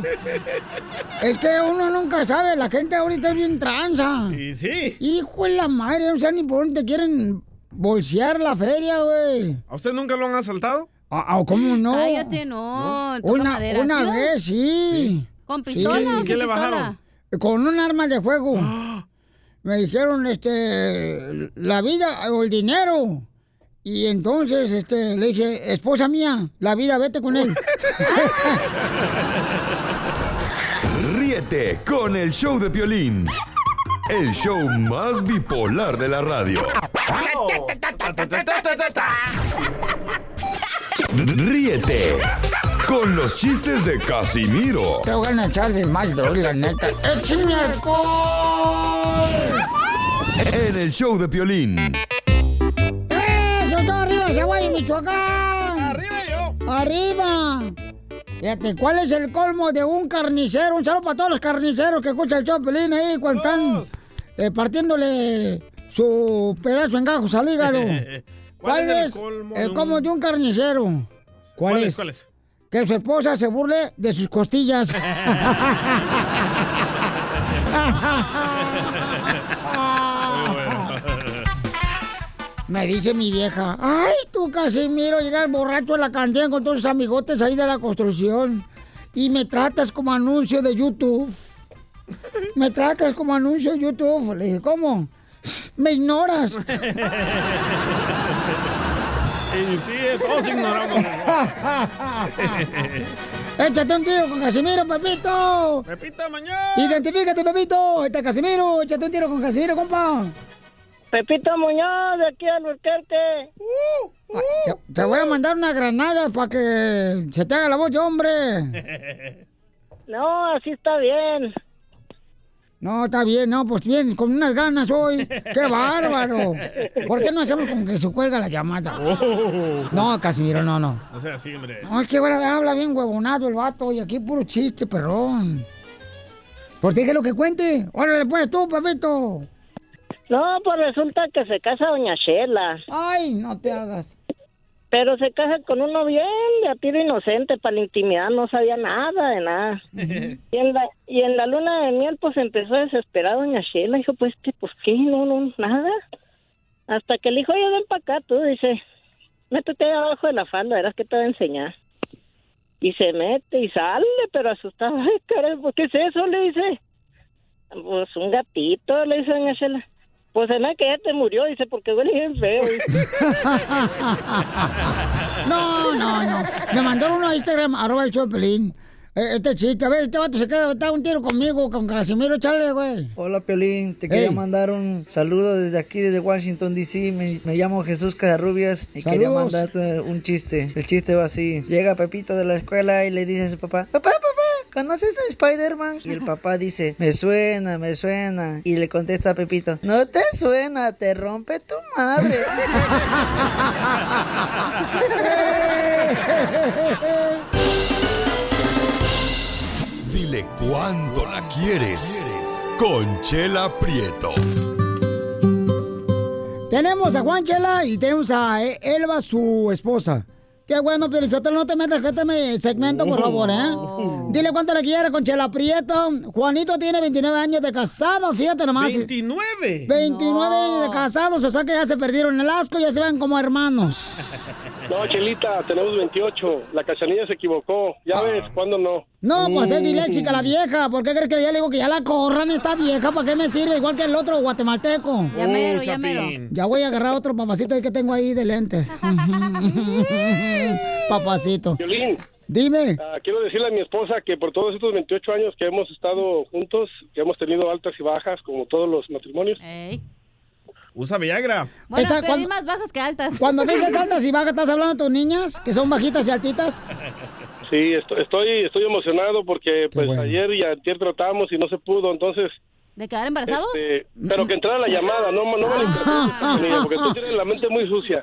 es que uno nunca sabe, la gente ahorita es bien tranza. Y sí. Hijo de la madre, o sea, ni por dónde te quieren bolsear la feria, güey. ¿A usted nunca lo han asaltado? Ah, ah, ¿Cómo no? Cállate, no. Una, madera, una ¿sí, no? vez, sí. ¿Con pistola o sin pistola? Con un arma de fuego. Me dijeron, este, la vida o el dinero. Y entonces, este, le dije, esposa mía, la vida, vete con él. Ríete con el show de Piolín. El show más bipolar de la radio. Ríete con los chistes de Casimiro Te voy a echar de mal, la neta. ¡Échame alcohol! en el show de Piolín. ¡Eso está arriba, Zaguay, Michoacán! ¡Arriba yo! ¡Arriba! Fíjate, ¿cuál es el colmo de un carnicero? Un saludo para todos los carniceros que escuchan el Piolín ahí cuando están eh, partiéndole su pedazo en gajos al hígado. ¿Cuál es el colmo de el un- colmo de un carnicero? ¿Cuál, ¿Cuál es? ¿Cuál es? Que su esposa se burle de sus costillas. Me dice mi vieja, ay, tú Casimiro, llegas borracho a la cantina con todos tus amigotes ahí de la construcción y me tratas como anuncio de YouTube. Me tratas como anuncio de YouTube. Le dije, ¿cómo? Me ignoras. Y sí, todos ignoramos. Échate un tiro con Casimiro, Pepito. Pepito mañana. Identifícate, Pepito. Este es Casimiro. Échate un tiro con Casimiro, compa. Pepito Muñoz, de aquí al Burquerque. Te, te voy a mandar una granada para que se te haga la voz hombre. No, así está bien. No, está bien, no, pues bien, con unas ganas hoy. ¡Qué bárbaro! ¿Por qué no hacemos con que se cuelga la llamada? No, Casimiro, no, no. O sea, sí, hombre. No, es que ahora habla bien huevonado el vato y aquí puro chiste, perrón. Pues dije lo que cuente. Órale, pues tú, Pepito. No, pues resulta que se casa Doña Shela. Ay, no te hagas. Pero se casa con uno bien de a tiro inocente para la intimidad, no sabía nada de nada. Y en la, y en la luna de miel, pues empezó a desesperar Doña Shela. Dijo, pues, ¿qué? Pues, ¿qué? No, no, nada. Hasta que le dijo, oye, ven para acá, tú, dice, métete ahí abajo de la falda, verás que te va a enseñar. Y se mete y sale, pero asustado. Ay, caray, ¿qué es eso? Le dice. Pues, un gatito, le dice Doña Shela. Pues se me que ya te murió, dice, porque huele bien feo. No, no, no. Me mandó uno a Instagram, arroba el. Eh, Este chiste, a ver, este vato se queda, está un tiro conmigo, con Casimiro, chale, güey. Hola Piolín, te quería mandar un saludo desde aquí, desde Washington DC. Me, me llamo Jesús Casarrubias y quería mandarte un chiste. El chiste va así: Llega Pepito de la escuela y le dice a su papá: Papá, papá, ¿conoces a Spider-Man? Y el papá dice: Me suena, me suena. Y le contesta a Pepito: No te suena, te rompe tu madre. Dile cuándo la quieres. Conchela Prieto. Tenemos a Juan Chela y tenemos a E- Elba, su esposa. Qué bueno, pero no te metas que este me segmento, por favor, ¿eh? Dile cuánto le quiere con Chela Prieto. Juanito tiene 29 años de casado, fíjate nomás. ¿29? 29 años de casados, o sea que ya se perdieron el asco, ya se ven como hermanos. No, Chelita, tenemos 28. La cachanilla se equivocó. Ya ves, ¿cuándo no? No, pues es diléxica la vieja. ¿Por qué crees que ya le digo que ya la corran esta vieja? ¿Para qué me sirve? Igual que el otro guatemalteco. Ya mero, ya mero. Ya voy a agarrar otro papacito ahí que tengo ahí de lentes. Papacito. Violín. Dime. Ah, quiero decirle a mi esposa que por todos estos 28 años que hemos estado juntos, que hemos tenido altas y bajas, como todos los matrimonios, Usa Viagra. Bueno, Esta- pero cuando- hay más bajas que altas. Cuando dices altas y bajas, ¿estás hablando de tus niñas? Que son bajitas y altitas. Sí, estoy, estoy, estoy emocionado porque pues ayer y ayer tratamos y no se pudo, entonces... ¿De quedar embarazados? este, pero que entrara la llamada, no, no me porque tú tienes la mente muy sucia.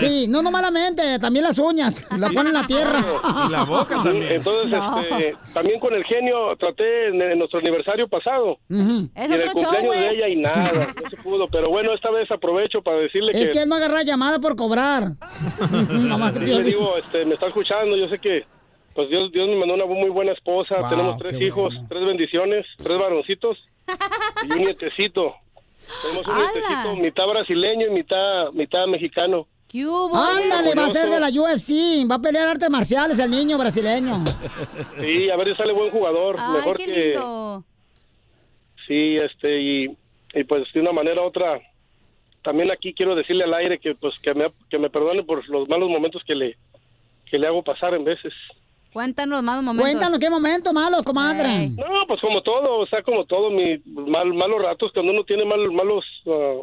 Sí, no, no malamente, también las uñas. La ponen en la tierra. Entonces, No. este, también con el genio traté en, en nuestro aniversario pasado. Ujú. y en el cumpleaños de ella y nada, no se pudo. Pero bueno, esta vez aprovecho para decirle Es que... que él no agarra llamada por cobrar. no más que Sí, le digo, este, me está escuchando, yo sé que pues Dios, Dios me mandó una muy buena esposa, Wow, tenemos tres qué hijos, tres bendiciones, tres varoncitos y un nietecito. Tenemos un ¡Hala! nietecito mitad brasileño y mitad, mitad mexicano. Ándale, va a ser de la UFC. Va a pelear artes marciales el niño brasileño. Sí, a ver si sale buen jugador, Ay, mejor qué que... Sí, este, y, y pues de una manera u otra, también aquí quiero decirle al aire que pues que me, que me perdone por los malos momentos que le, que le hago pasar en veces. Cuéntanos los malos momentos. Cuéntanos qué momentos malos, comadre. No, pues como todo, o sea, como todo, mi mal, malos ratos, cuando uno tiene mal, malos ah,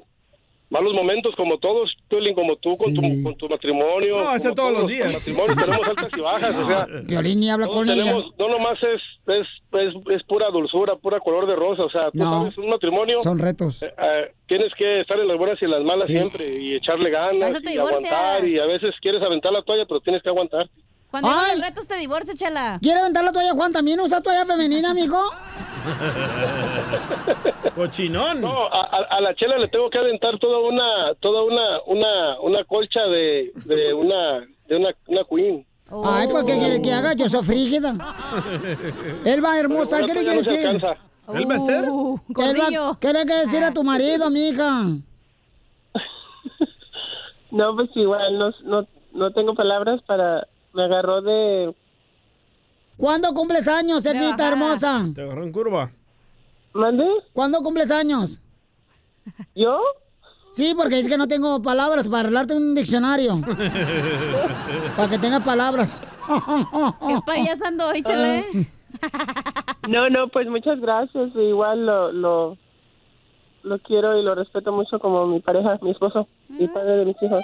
malos momentos, como todos, Piolín, como tú con, tu, con tu matrimonio. No, este como todos los días. matrimonios tenemos altas y bajas, o sea. Piolín ni habla con ella. tenemos, no nomás es, es, es, es pura dulzura, pura color de rosa, o sea, tú No. sabes, un matrimonio... Son retos. eh, eh, tienes que estar en las buenas y en las malas Sí. siempre y echarle ganas y divorcias. aguantar y a veces quieres aventar la toalla pero tienes que aguantar. Cuando Ay. hay retos te divorcias, chala. ¿Quiere aventar la toalla, Juan? ¿También usa toalla femenina, amigo? Cochinón. No, a, a- a la chela le tengo que aventar toda una toda una una una colcha de, de una de una, una queen. Ay, pues, ¿qué quiere que haga? Yo soy frígida. Elba, hermosa, ¿qué le quiere no decir? alcanza. ¿Elba Ester? Elba, ¿qué le quiere decir a tu marido, mija? No, pues igual, no, no, no tengo palabras para... Me agarró de... ¿Cuándo cumples años, Elvita hermosa? Te agarró en curva. ¿Mande? ¿Cuándo cumples años? ¿Yo? Sí, porque es que no tengo palabras para arreglarte un diccionario. para que tengas palabras. ¿Qué payasando, échale? No, no, pues muchas gracias. Igual lo, lo, lo quiero y lo respeto mucho como mi pareja, mi esposo, mi padre de mis hijos.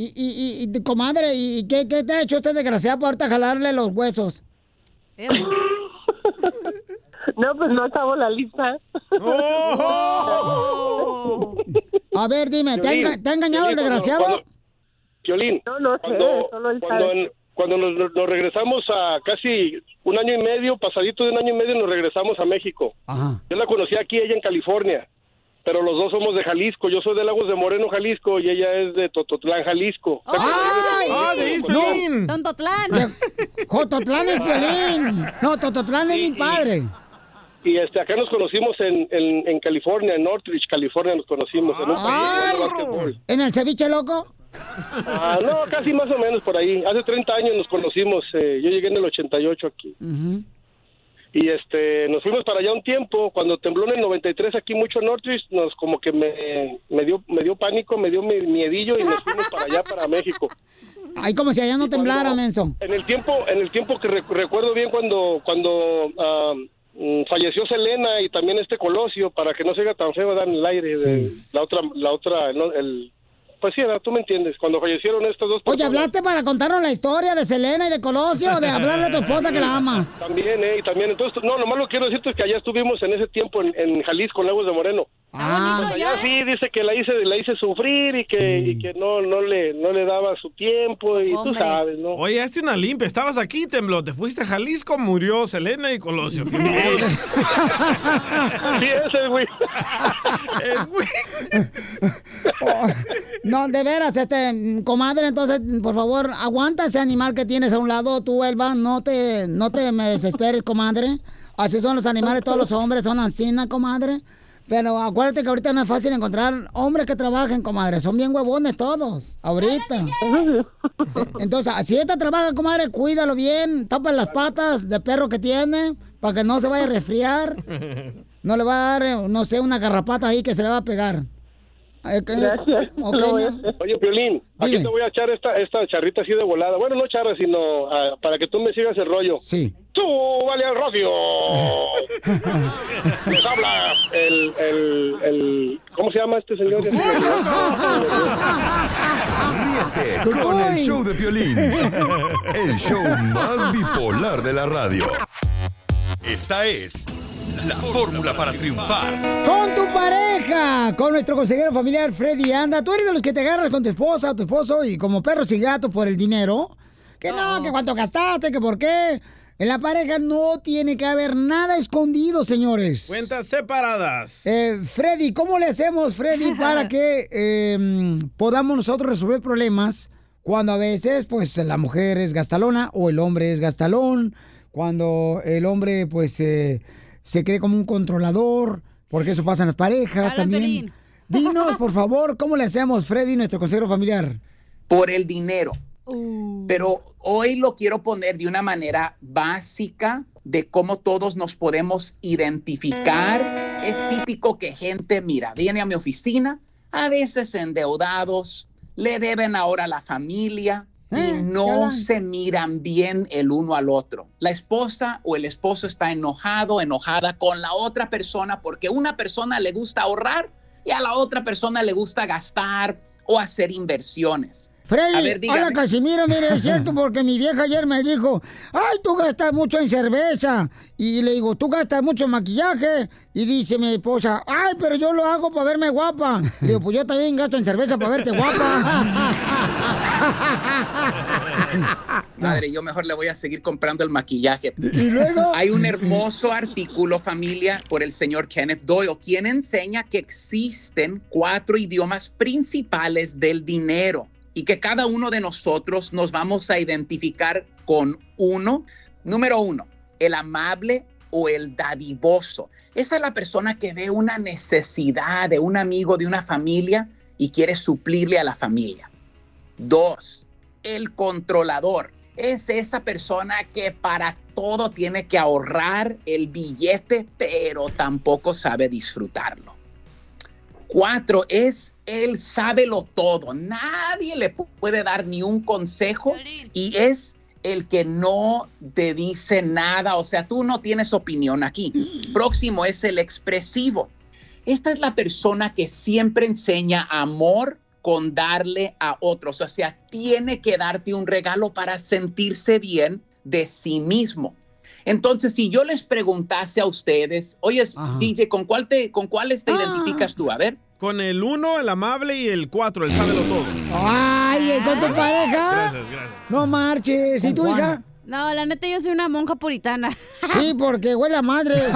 Y, y, y, y, comadre, ¿y qué, qué te ha hecho este desgraciado para ahorita jalarle los huesos? No, pues no acabo la lista. A ver, dime, ¿te ha, Piolín, enga- te ha engañado el cuando- desgraciado? cuando- Piolín, No, no sé, cuando, solo él cuando, sabe. en- cuando nos, nos- nos regresamos a casi un año y medio, pasadito de un año y medio, nos regresamos a México. Ajá. Yo la conocí aquí, ella en California, pero los dos somos de Jalisco. Yo soy de Lagos de Moreno, Jalisco, y ella es de Tototlán, Jalisco. ¡Ay! ¡Ah, de no. Jototlán es Piolín. No, Tototlán es mi padre. Y este, acá nos conocimos en, en, en California, en Northridge, California, nos conocimos en un Ay. partido de. ¿En el ceviche loco? Ah, no, casi más o menos por ahí. Hace 30 años nos conocimos. eh, yo llegué en el 88 aquí. Y este, nos fuimos para allá un tiempo. Cuando tembló en el 93 aquí mucho en Northridge, nos como que me, me dio me dio pánico, me dio mi- miedillo y nos fuimos para allá, para México. Ay, como si allá no temblara, menso. En el tiempo, en el tiempo que recu- recuerdo bien cuando cuando mm, falleció Selena y también este Colosio, para que no se haga tan feo dar en el aire. de- la otra, la otra, el, pues sí, tú me entiendes. Cuando fallecieron estas dos Oye, ¿hablaste para contarnos la historia de Selena y de Colosio de hablarle a tu esposa que la amas? También, eh, y también. Entonces, no, nomás lo que quiero decirte es que allá estuvimos en ese tiempo en, en Jalisco, en Lagos de Moreno. Ah, allá sí dice que la hice, la hice sufrir y que, y que no, no le, no le daba su tiempo y tú sabes, ¿no? Oye, hazte una limpia. Estabas aquí, tembló. Te fuiste a Jalisco, murió Selena y Colosio. Sí, ese, güey. Oh, no, de veras, este, comadre, entonces, por favor, aguanta ese animal que tienes a un lado, tú, Elba, no te, no te me desesperes, comadre. Así son los animales, todos los hombres son así, ¿no, comadre? Pero acuérdate que ahorita no es fácil encontrar hombres que trabajen, comadre. Son bien huevones todos, ahorita. E- Entonces, si esta trabaja, comadre, cuídalo bien, tapa las patas de perro que tiene, para que no se vaya a resfriar. No le va a dar, eh, no sé, una garrapata ahí que se le va a pegar. Gracias. lo voy a hacer. Oye, Piolín, aquí te voy a echar esta, esta charrita así de volada. Bueno, no charra, sino ah, para que tú me sigas el rollo. Sí. ¡Tú, vale al radio! Les habla el, el, el... ¿Cómo se llama este señor? Ríete con el show de Piolín. El show más bipolar de la radio. Esta es la fórmula para triunfar. Con tu pareja, con nuestro consejero familiar Freddy Anda. Tú eres de los que te agarras con tu esposa o tu esposo y como perros y gatos por el dinero. Que no, que cuánto gastaste, que por qué. En la pareja no tiene que haber nada escondido, señores. Cuentas separadas. Eh, Freddy, ¿cómo le hacemos, Freddy, para que eh, podamos nosotros resolver problemas cuando a veces, pues, la mujer es gastalona o el hombre es gastalón? Cuando el hombre, pues, eh, se cree como un controlador, porque eso pasa en las parejas también. Dinos, por favor, ¿cómo le hacemos, Freddy, nuestro consejero familiar? por el dinero. Pero hoy lo quiero poner de una manera básica de cómo todos nos podemos identificar. Es típico que gente, mira, viene a mi oficina, a veces endeudados, le deben ahora a la familia y no se miran bien el uno al otro. La esposa o el esposo está enojado, enojada con la otra persona porque una persona le gusta ahorrar y a la otra persona le gusta gastar o hacer inversiones. Freddy, A ver, hola Casimiro, mire, es cierto porque mi vieja ayer me dijo, ay, tú gastas mucho en cerveza. Y le digo, tú gastas mucho en maquillaje. Y dice mi esposa, ay, pero yo lo hago para verme guapa. Le digo, pues yo también gasto en cerveza para verte guapa. Madre, yo mejor le voy a seguir comprando el maquillaje. Y luego. Hay un hermoso artículo, familia, por el señor Kenneth Doyle, quien enseña que existen cuatro idiomas principales del dinero y que cada uno de nosotros nos vamos a identificar con uno. Número uno, el amable o el dadivoso. Esa es la persona que ve una necesidad de un amigo, de una familia y quiere suplirle a la familia. Dos, el controlador. Es esa persona que para todo tiene que ahorrar el billete, pero tampoco sabe disfrutarlo. Cuatro es él sabe lo todo. Nadie le pu- puede dar ni un consejo y es el que no te dice nada. O sea, tú no tienes opinión aquí. Próximo es el expresivo. Esta es la persona que siempre enseña amor con darle a otros. O sea, tiene que darte un regalo para sentirse bien de sí mismo. Entonces, si yo les preguntase a ustedes, oye, DJ, ¿con cuál te, con cuáles te identificas tú? A ver. Con el uno, el amable y el cuatro, el sábelo todo. Ay, ¿con tu pareja? Gracias, gracias. No marches. ¿Y tu hija? No, la neta, yo soy una monja puritana. Sí, porque huele a madre.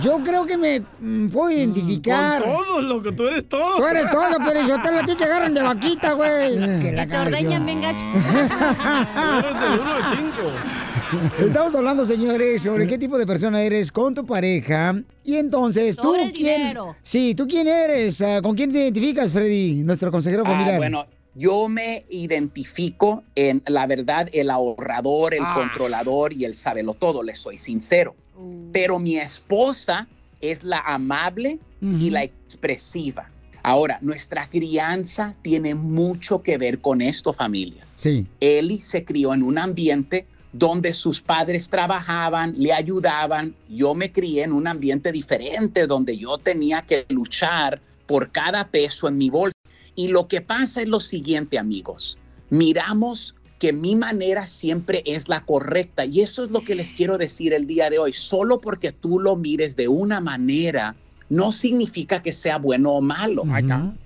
Yo creo que me mm, puedo identificar. Con todo, loco, tú eres todo. Tú eres todo, pero yo te la ti te agarran de vaquita, güey. Que la te ordeñan bien gacho. Eres del uno al cinco. Estamos hablando, señores, sobre qué tipo de persona eres con tu pareja. Y entonces, ¿tú Sobre quién? dinero. Sí, ¿tú quién eres? Ah, ¿Con quién te identificas, Freddy, nuestro consejero Ah, familiar? bueno, yo me identifico en la verdad el ahorrador, el Ah. controlador y el sabelo todo, les soy sincero. Pero mi esposa es la amable y la expresiva. Ahora, nuestra crianza tiene mucho que ver con esto, familia. Sí. Eli se crió en un ambiente donde sus padres trabajaban, le ayudaban. Yo me crié en un ambiente diferente donde yo tenía que luchar por cada peso en mi bolsa. Y lo que pasa es lo siguiente, amigos. Miramos que mi manera siempre es la correcta. Y eso es lo que les quiero decir el día de hoy. Solo porque tú lo mires de una manera, no significa que sea bueno o malo.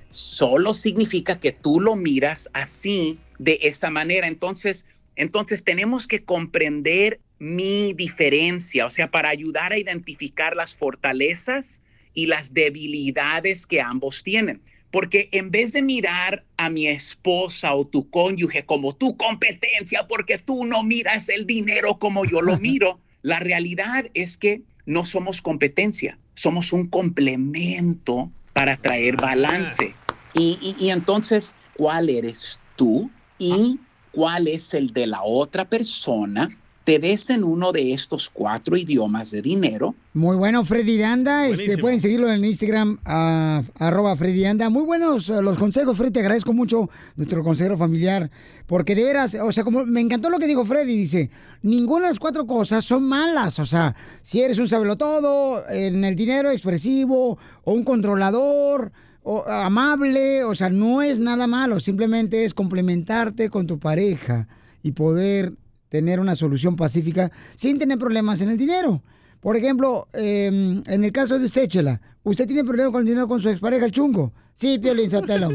Solo significa que tú lo miras así, de esa manera. Entonces, entonces tenemos que comprender mi diferencia, o sea, para ayudar a identificar las fortalezas y las debilidades que ambos tienen. Porque en vez de mirar a mi esposa o tu cónyuge como tu competencia, porque tú no miras el dinero como yo lo miro, la realidad es que no somos competencia, somos un complemento para traer balance. Y, y- y entonces, ¿cuál eres tú y cuál es el de la otra persona te ves en uno de estos cuatro idiomas de dinero, Muy bueno, Freddy de Anda. Este, pueden seguirlo en Instagram, ah, arroba Freddy de Anda. Muy buenos eh, los consejos, Freddy. Te agradezco mucho, nuestro consejero familiar. Porque de veras, o sea, como me encantó lo que dijo Freddy, dice, ninguna de las cuatro cosas son malas. O sea, si eres un sabelotodo, en el dinero expresivo, o un controlador, o amable, o sea, no es nada malo. Simplemente es complementarte con tu pareja y poder tener una solución pacífica sin tener problemas en el dinero. Por ejemplo, eh, en el caso de usted, Chela, ¿usted tiene problemas con el dinero con su expareja, el chungo? Sí, Piolín Sotelo.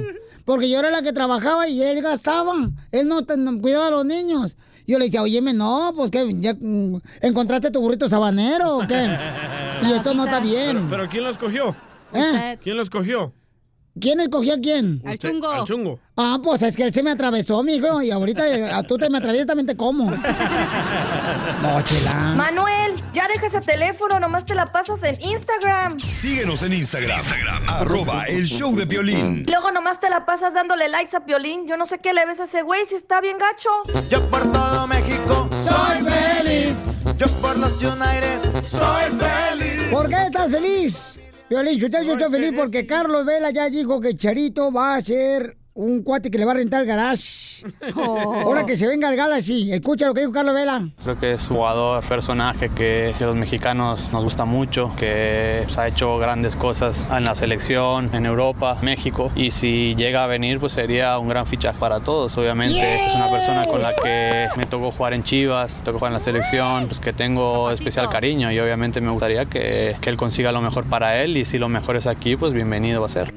Porque yo era la que trabajaba y él gastaba. Él no, cuidaba a los niños. Yo le decía, óyeme, no, pues que ya mm, encontraste tu burrito sabanero o qué. Y esto no está bien. Pero, pero ¿quién lo escogió? ¿Eh? ¿Quién lo escogió? ¿Quién escogió a quién? Al chungo. al chungo. Ah, pues es que él se me atravesó, mijo, y ahorita eh, tú te me atraviesas, también te como. No, chela. Manuel, ya deja ese teléfono, nomás te la pasas en Instagram. Síguenos en Instagram, arroba el show de violín. Luego nomás te la pasas dándole likes a Piolín. Yo no sé qué le ves a ese güey si está bien gacho. Yo por todo México soy feliz. Yo por los United soy feliz. ¿Por qué estás feliz? Violín, yo estoy feliz porque Carlos Vela ya dijo que Charito va a ser un cuate que le va a rentar el garage. Ahora que se venga el Galaxy, escucha lo que dijo Carlos Vela. Creo que es jugador, personaje que, que los mexicanos nos gusta mucho, que pues, ha hecho grandes cosas en la selección, en Europa, México. Y si llega a venir, pues sería un gran fichaje para todos. Obviamente es una persona con la que me tocó jugar en Chivas, me tocó jugar en la selección, pues que tengo especial cariño y obviamente me gustaría que, que él consiga lo mejor para él y si lo mejor es aquí, pues bienvenido va a ser.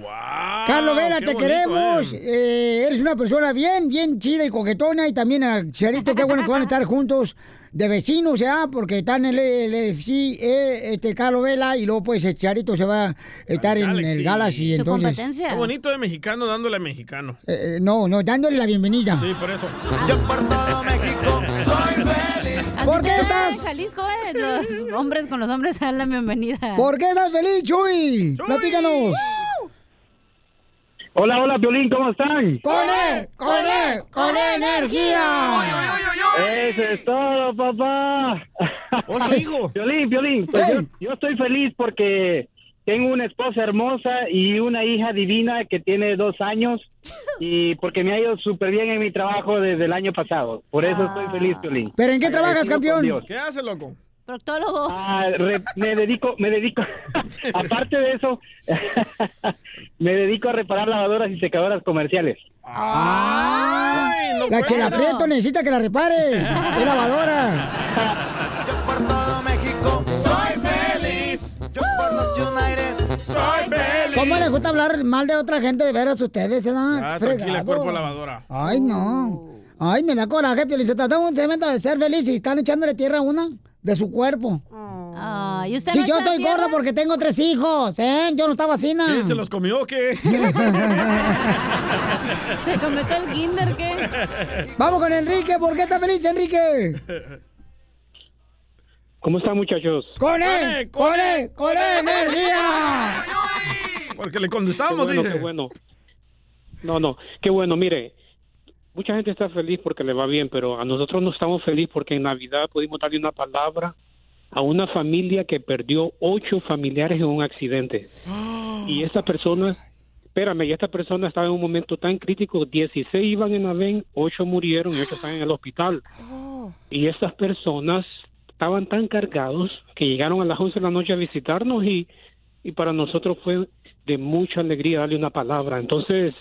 Carlos Vela, qué te queremos. Eh, eres una persona bien, bien chida y coquetona. Y también a Charito, qué bueno que van a estar juntos de vecinos, ¿ya? Porque están en el LFC, eh, este Carlos Vela, y luego pues el Charito se va a estar en el Galaxy. Entonces, Qué bonito de mexicano dándole a mexicano. Eh, eh, no, no, dándole la bienvenida. Sí, por eso. Así ¿Por se qué ve estás- en Jalisco, eh? Los hombres con los hombres dan la bienvenida. ¿Por qué estás feliz, Chuy? Platícanos. Hola, hola, Violín, ¿cómo están? ¡Con él! ¡Con él! ¡Con energía! Eso es todo, papá. hijo! Violín, Violín, pues yo, yo estoy feliz porque tengo una esposa hermosa y una hija divina que tiene dos años y porque me ha ido súper bien en mi trabajo desde el año pasado. Por eso estoy feliz, Violín. ¿Pero en qué trabajas, campeón? ¿Qué hace, loco? Proctólogo. Ah, re- me dedico, me dedico, aparte de eso, me dedico a reparar lavadoras y secadoras comerciales. ¡Ay! la Chela Prieto necesita que la repares. Es lavadora. México soy feliz. Yo por los United soy feliz. ¿Cómo les gusta hablar mal de otra gente de veras ustedes, se dan Ah, tranquila, cuerpo lavadora. Ay, no. Ay, me da coraje, Piolizota. Tengo un cemento de ser feliz y están echándole tierra a una de su cuerpo. ¿y usted Si no yo estoy tierra? gorda porque tengo tres hijos, ¿eh? Yo no estaba así, ¿no? ¿Qué, ¿Se los comió o qué? ¿Se cometió el kinder qué? Vamos con Enrique. ¿Por qué está feliz, Enrique? ¿Cómo están, muchachos? ¡Con él! ¡Con él! ¡Con él, energía! Porque le contestamos, Qué bueno, dice. qué bueno. No, no, qué bueno, mire. Mucha gente está feliz porque le va bien, pero a nosotros no estamos felices porque en Navidad pudimos darle una palabra a una familia que perdió ocho familiares en un accidente. Y esta persona, espérame, y esta persona estaba en un momento tan crítico, 16 iban en AVEN, ocho murieron y ocho están en el hospital. Y estas personas estaban tan cargados que llegaron a las 11 de la noche a visitarnos y, y para nosotros fue de mucha alegría darle una palabra. Entonces,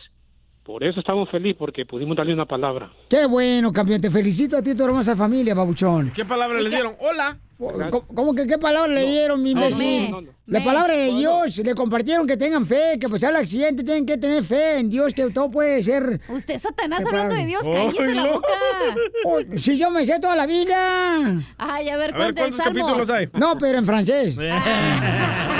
por eso estamos felices, porque pudimos darle una palabra. Qué bueno, campeón. Te felicito a ti y tu hermosa familia, babuchón. ¿Qué palabra le dieron? Hola. ¿Cómo, cómo que qué palabra le dieron, mi imbécil? no, no, no. La palabra de No, no. Dios. Le compartieron que tengan fe, que pasar el accidente tienen que tener fe en Dios, que todo puede ser. Usted, Satanás, hablando de Dios, cállese la boca. Oh, si yo me sé toda la Biblia. Ay, a ver, A ver, ¿cuántos salmo. capítulos hay? No, pero en francés.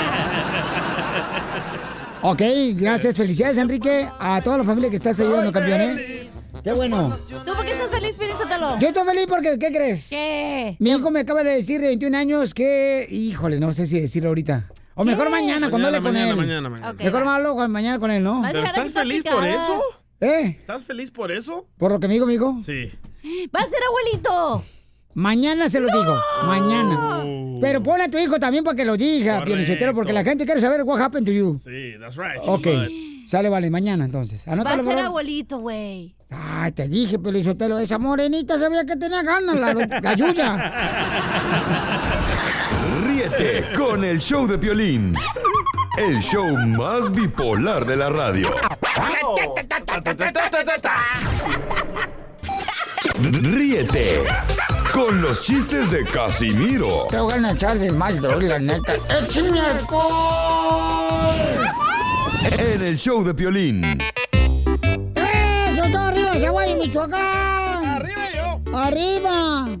Ok, gracias. Felicidades, Enrique, a toda la familia que estás ayudando, campeón, ¿eh? Qué bueno. ¿Tú por qué estás feliz, Piénsatelo? Yo estoy feliz porque, ¿qué crees? ¿Qué? Mi hijo me acaba de decir de 21 años que, híjole, no sé si decirlo ahorita. O mejor ¿Qué? mañana, cuando hable con Mañana, él. mañana, mañana. Ok, mejor con- mañana con él, ¿no? ¿Pero estás feliz por eso? ¿Eh? ¿Estás feliz por eso? ¿Por lo que me dijo, mi hijo? Sí. ¡Va a ser abuelito! Mañana se lo digo, mañana. Pero pon a tu hijo también para que lo diga, Pielichotero, porque la gente quiere saber what happened to you. Sí, that's right. Ok, sale, vale, mañana entonces. Va a Anótalo, ser abuelito, güey. Ay, te dije, Pielichotero, esa morenita sabía que tenía ganas, la, la Yuya. Ríete con el show de Piolín. El show más bipolar de la radio. Ríete con los chistes de Casimiro Te voy a echar de mal, la neta. ¡Échame alcohol! en el show de Piolín. ¡Eso, todo arriba, Zaguayo, Michoacán! ¡Arriba yo! ¡Arriba!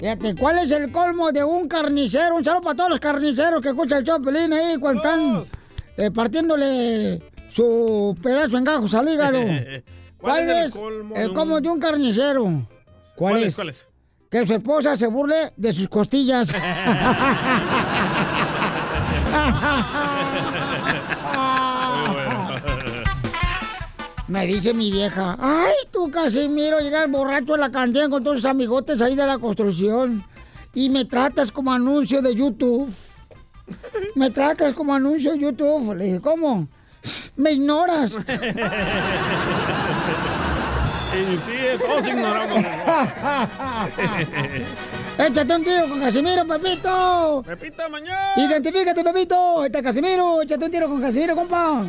Fíjate, ¿cuál es el colmo de un carnicero? Un saludo para todos los carniceros que escuchan el show de Piolín ahí cuando están eh, partiéndole su pedazo en gajos al hígado. ¿Cuál es el colmo de el un- colmo de un carnicero? ¿Cuál, ¿Cuál es? es? ¿Cuál es? Que su esposa se burle de sus costillas. Me dice mi vieja, ay, tú Casimiro, llegas borracho a la cantina con todos tus amigotes ahí de la construcción y me tratas como anuncio de YouTube. Me tratas como anuncio de YouTube. Le dije, ¿cómo? Me ignoras. Sí, todos ignoramos. Échate un tiro con Casimiro, Pepito. Pepito mañana. Identifícate, Pepito. Este es Casimiro. Échate un tiro con Casimiro, compa.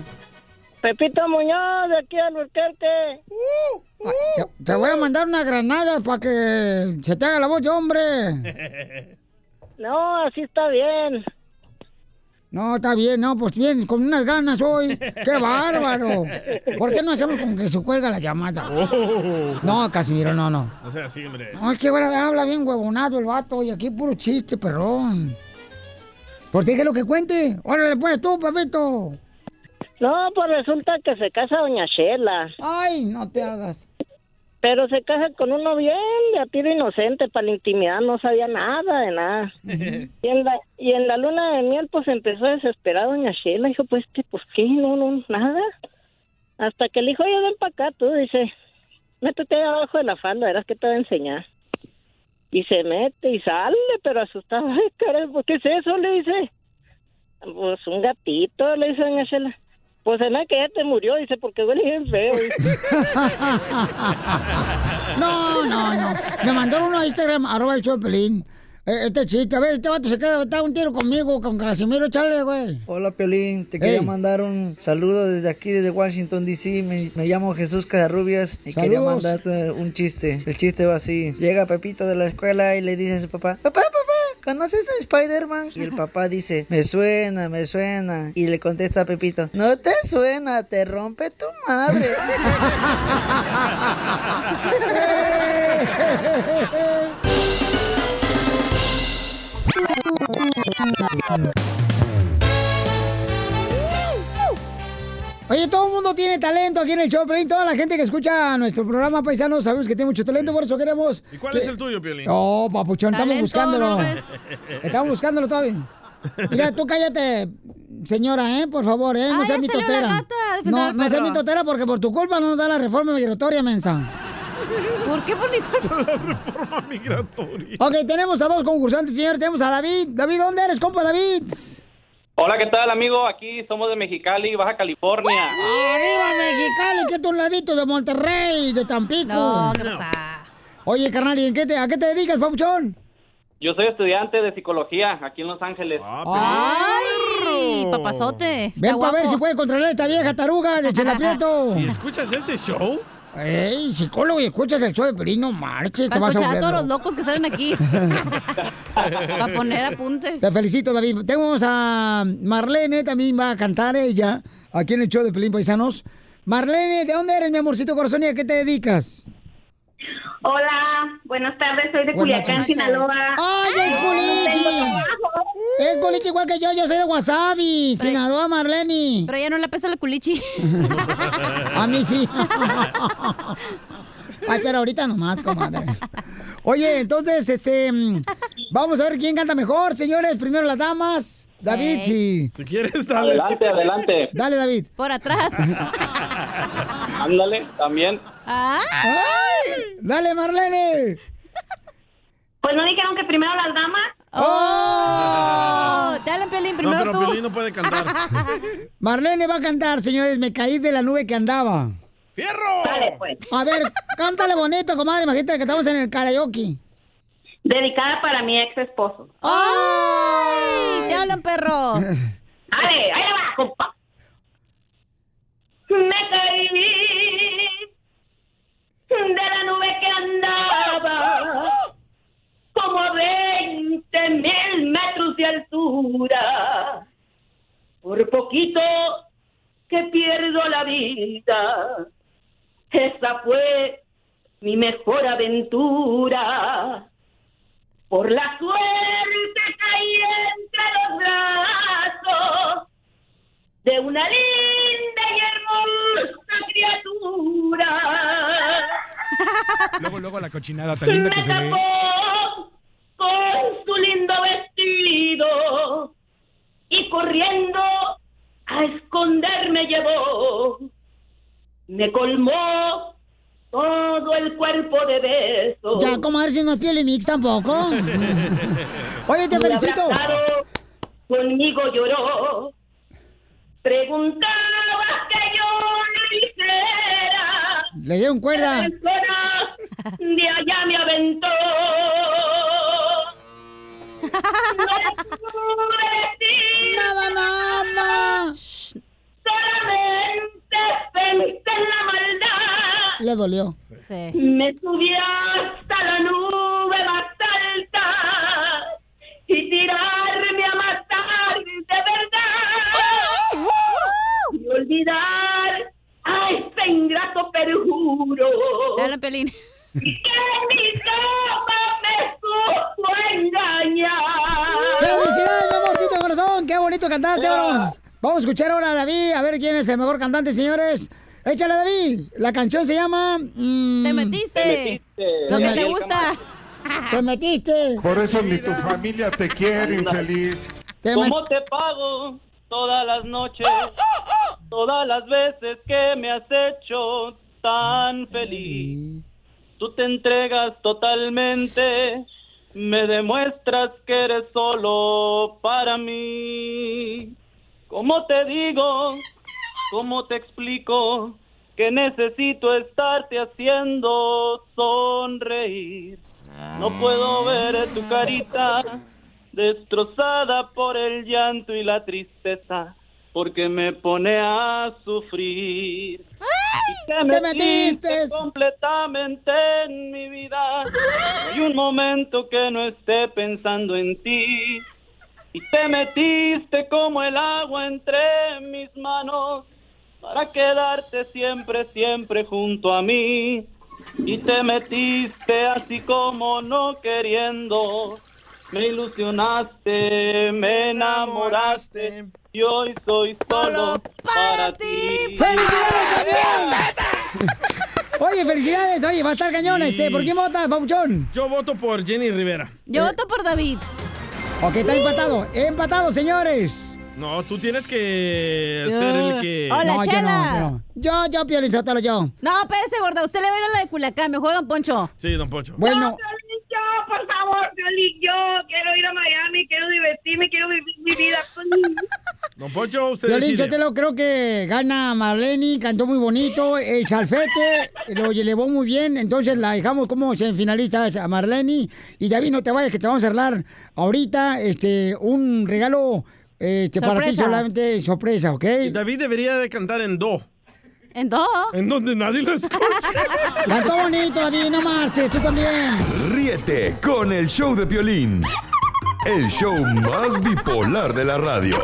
Pepito Muñoz, de aquí al Albuquerque. Ah, Te, te voy a mandar una granada para que se te haga la voz hombre. No, así está bien. No, está bien, no, pues bien, con unas ganas hoy. ¡Qué bárbaro! ¿Por qué no hacemos con que se cuelga la llamada? No, Casimiro, no, no. O sea, sí, hombre. No, es que habla bien huevonado el vato y aquí puro chiste, perrón. Pues dije lo que cuente. Órale, pues tú, Pepito. No, pues resulta que se casa Doña Shela. Ay, no te hagas. Pero se casa con uno bien de a tiro inocente para la intimidad, no sabía nada de nada. Y en, la, y en la luna de miel, pues empezó a desesperar Doña Shela. Dijo, pues, ¿qué, pues, ¿qué? No, no, nada. Hasta que le dijo, oye, ven para acá, tú, dice, métete ahí abajo de la falda, verás que te va a enseñar. Y se mete y sale, pero asustado. Ay, caray, ¿qué es eso? Le dice. Pues un gatito, le dice Doña Shela. Pues en la que ya te murió, dice, porque huele bien feo. No, no, no. Me mandaron uno a Instagram, arroba el show Pelín. Eh, Este chiste, a ver, este vato se queda, está un tiro conmigo, con Casimiro, chale, güey. Hola Piolín, te quería Ey. mandar un saludo desde aquí, desde Washington DC. Me, me llamo Jesús Casarrubias y quería mandarte un chiste. El chiste va así: Llega Pepito de la escuela y le dice a su papá: Papá, papá, ¿conoces a Spider-Man? Y el papá dice: Me suena, me suena. Y le contesta a Pepito: No te suena, te rompe tu madre. Oye, todo el mundo tiene talento aquí en el show, de Pelín. Toda la gente que escucha nuestro programa paisano sabemos que tiene mucho talento, por eso queremos. ¿Y cuál que- es el tuyo, Piolín? Oh, papuchón, estamos buscándolo. Estamos buscándolo todavía. Mira, tú cállate, señora, ¿eh? Por favor, ¿eh? No seas mi la totera. gata No, no seas mi totera porque por tu culpa no nos da la reforma migratoria, mensa. ¿Por qué por mi culpa? Reforma migratoria. Ok, tenemos a dos concursantes, señor. Tenemos a David. David, ¿dónde eres, compa, David? Hola, ¿qué tal, amigo? Aquí somos de Mexicali, Baja California. ¡Arriba, Mexicali! Que es un ladito de Monterrey, de Tampico. No, ¿qué pasa? Oye, carnal, ¿y en qué te, a qué te dedicas, papuchón? Yo soy estudiante de psicología aquí en Los Ángeles. ¡Ay! Papazote. Ven para ver si puede controlar esta vieja taruga de Chela Prieto. ¿Y escuchas este show? Ey, psicólogo, y escuchas el show de Pelín, no marches, te Para vas a a todos los loco. locos que salen aquí. Para poner apuntes. Te felicito, David. Tenemos a Marlene, también va a cantar ella, aquí en el show de Pelín Paisanos. Marlene, ¿de dónde eres, mi amorcito corazón, y a qué te dedicas? Hola, buenas tardes, soy de Buenas Culiacán, noches. Sinaloa. ¡Ay, es culichi! Es culichi igual que yo, yo soy de Wasabi, Sinaloa, Marlene. Pero ya no le pesa la culichi. A mí sí. Ay, pero ahorita nomás, comadre. Oye, entonces, este, mm, vamos a ver quién canta mejor, señores. Primero las damas. David, Ey. sí. Si quieres, dale. Adelante, adelante. Dale, David. Por atrás. Ándale, también. ¡Ay! Dale, Marlene. Pues no dijeron que primero las damas. ¡Oh! Te hablan, Pelín, primero no, pero tú. Piolín no puede cantar. Marlene va a cantar, señores. Me caí de la nube que andaba. ¡Fierro! Dale, pues. A ver, cántale bonito, comadre. Imagínate que estamos en el karaoke. Dedicada para mi ex esposo. ¡Ay! Te hablan, perro. ¡Ale! ¡Ahí va, compa! Me caí de la nube que andaba como a 20 mil metros de altura. Por poquito que pierdo la vida. Esa fue mi mejor aventura. Por la suerte caí entre los brazos de una linda y hermosa criatura. Luego, luego la cochinada tan linda que Me se ve. con su lindo vestido y corriendo a esconderme llevó. Me colmó todo el cuerpo de besos. Ya, comadre, si no es piel y mix tampoco. Oye, te Me felicito. conmigo lloró. Preguntaba que yo le hiciera. Le dieron cuerda. De allá me aventó. No decir Nada, nada. Solamente pensé en la maldad. Le dolió. Me subí hasta la nube más alta y tirarme a matar de verdad. Y olvidar a ese ingrato perjuro. Dale, Pelín. Que mi cama me supo engañar. ¡Felicidades, mi amorcito corazón! ¡Qué bonito cantaste, bro! Vamos a escuchar ahora a David, a ver quién es el mejor cantante, señores. Échale, David. La canción se llama... mm, Te metiste. Te metiste. Lo que te gusta. Te metiste. Por eso ni tu familia te quiere, infeliz. ¿Cómo te pago todas las noches? Todas las veces que me has hecho tan feliz. Tú te entregas totalmente, me demuestras que eres solo para mí. ¿Cómo te digo? ¿Cómo te explico? Que necesito estarte haciendo sonreír. No puedo ver tu carita destrozada por el llanto y la tristeza, porque me pone a sufrir. Y te ¡Te metiste metiste! completamente en mi vida. Hay un momento que no esté pensando en ti. Y te metiste como el agua entre mis manos para quedarte siempre, siempre junto a mí. Y te metiste así como no queriendo. Me ilusionaste, me enamoraste y hoy soy solo para ti. Oye, felicidades. Oye, va a estar cañón este. ¿Por quién votas, Pabuchón? Yo voto por Jenny Rivera. Yo voto por David. Ok, está empatado. Empatado, señores. No, tú tienes que ser el que... Hola, no, yo Chela. no, yo. Yo, yo, Sotelo, yo. No, espérese, gorda. Usted le va a ir a la de Culiacán. Me juega Don Poncho. Sí, don Pocho. Bueno, Yo, por favor, Piolín, yo quiero ir a Miami, quiero divertirme, quiero vivir mi vida. Don Pocho, usted Piolín, yo decide. te lo creo que gana Marlene, cantó muy bonito, el salfete lo llevó muy bien, entonces la dejamos como semifinalista a Marlene. Y David, no te vayas, que te vamos a arreglar ahorita este, un regalo este, para ti Sorpresa. solamente sorpresa, ¿ok? Y David debería de cantar en do. ¿En do? En donde nadie lo escucha. Cantó bonito, David, no marches, tú también. Ríete con el show de Piolín. El show más bipolar de la radio.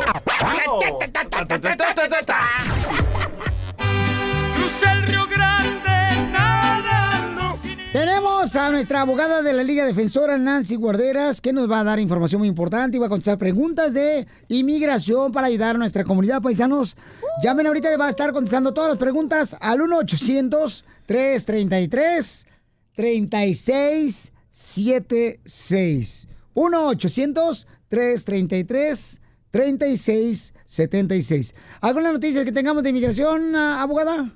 A nuestra abogada de la Liga Defensora, Nancy Guarderas, que nos va a dar información muy importante y va a contestar preguntas de inmigración para ayudar a nuestra comunidad, paisanos. Llamen ahorita, le va a estar contestando todas las preguntas al 1-800-333-3676. 1-800-333-3676. ¿Alguna noticia que tengamos de inmigración, ah, abogada?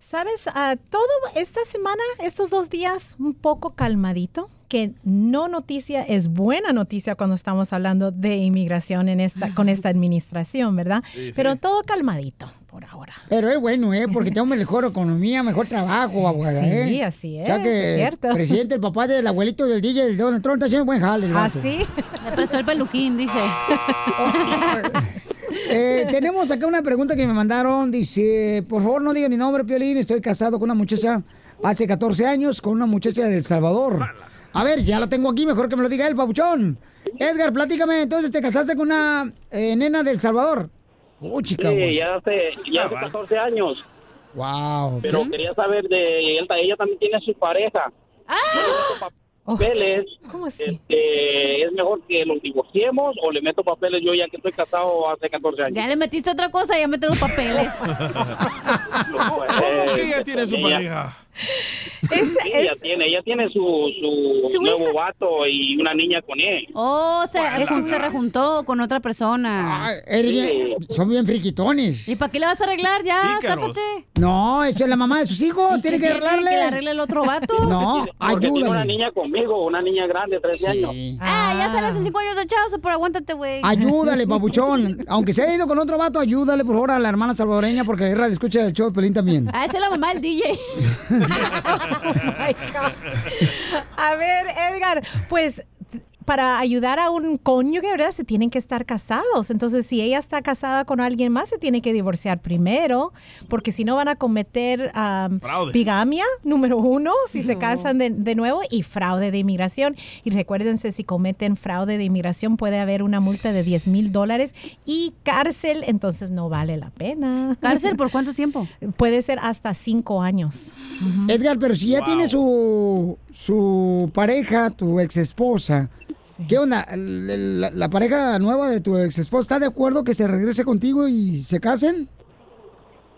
Sabes, Ah, todo esta semana, estos dos días, un poco calmadito. que no noticia es buena noticia cuando estamos hablando de inmigración en esta, con esta administración, ¿verdad? Sí, sí. Pero todo calmadito por ahora. Pero es bueno, ¿eh? Porque tengo mejor economía, mejor trabajo, abogada, ¿eh? Sí, así O sea es, que es cierto. presidente, el papá del abuelito del DJ, el Donald Trump, está haciendo buen jale. el ¿Ah, sí? Le prestó el peluquín, dice. Eh, tenemos acá una pregunta que me mandaron. Dice, por favor no diga mi nombre, Piolín. Estoy casado con una muchacha hace 14 años, con una muchacha de El Salvador. A ver, ya lo tengo aquí, mejor que me lo diga él, papuchón. Edgar, platícame, entonces te casaste con una eh, nena del Salvador. Oh, chica. Sí, ya hace, ya hace 14 años. Wow. Pero quería saber de él, ella también tiene su pareja. Papeles. ¿Cómo así? Este, ¿Es mejor que los divorciemos o le meto papeles yo ya que estoy casado hace 14 años? Ya le metiste otra cosa, ya mete los papeles. ¿Cómo que ella tiene su pareja? Sí, ella tiene, ella tiene su, su, Su nuevo vato y una niña con él. Oh, se, es- se rejuntó con otra persona. Bien- son bien friquitones. ¿Y para qué le vas a arreglar ya? Pícaros. Zápate. No, eso es la mamá de sus hijos, ¿Y tiene que tiene? arreglarle. ¿Que le arregle el otro vato? No, tiene una niña conmigo, una niña grande, 13 años. Ah, ya sale hace cinco años de chavo, pero aguántate, güey. Ayúdale, papuchón. Aunque se haya ido con otro vato, ayúdale, por favor, a la hermana salvadoreña, porque es radio escucha del show de Pelín también. Ah, esa es la mamá del DJ. A ver, Edgar, pues para ayudar a un cónyuge, ¿verdad? Se tienen que estar casados. Entonces, si ella está casada con alguien más, se tiene que divorciar primero, porque si no van a cometer Fraude. bigamia, número uno, si se casan de, de nuevo, y fraude de inmigración. Y recuérdense, si cometen fraude de inmigración, puede haber una multa de 10 mil dólares y cárcel, entonces no vale la pena. ¿Cárcel por cuánto tiempo? Puede ser hasta cinco años. Edgar, pero si ya tiene su, su pareja, tu ex esposa, ¿qué onda? ¿El- La, la pareja nueva de tu ex esposa está de acuerdo que se regrese contigo y se casen?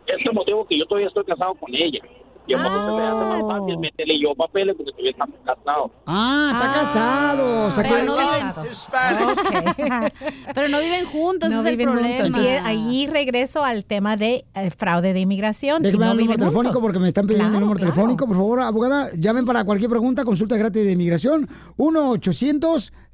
Es el motivo que yo todavía estoy casado con ella. Y aparte se me hace más fácil meterle yo papeles porque todavía estamos casados. Ah, está casado. O sea Pero que- no viven, pero no viven juntos, No ese es el viven problema. juntos. Y ahí regreso al tema de eh, fraude de inmigración. Déjame si no el número viven telefónico juntos. porque me están pidiendo el Claro, número claro. telefónico. Por favor, abogada, llamen para cualquier pregunta, consulta gratis de inmigración.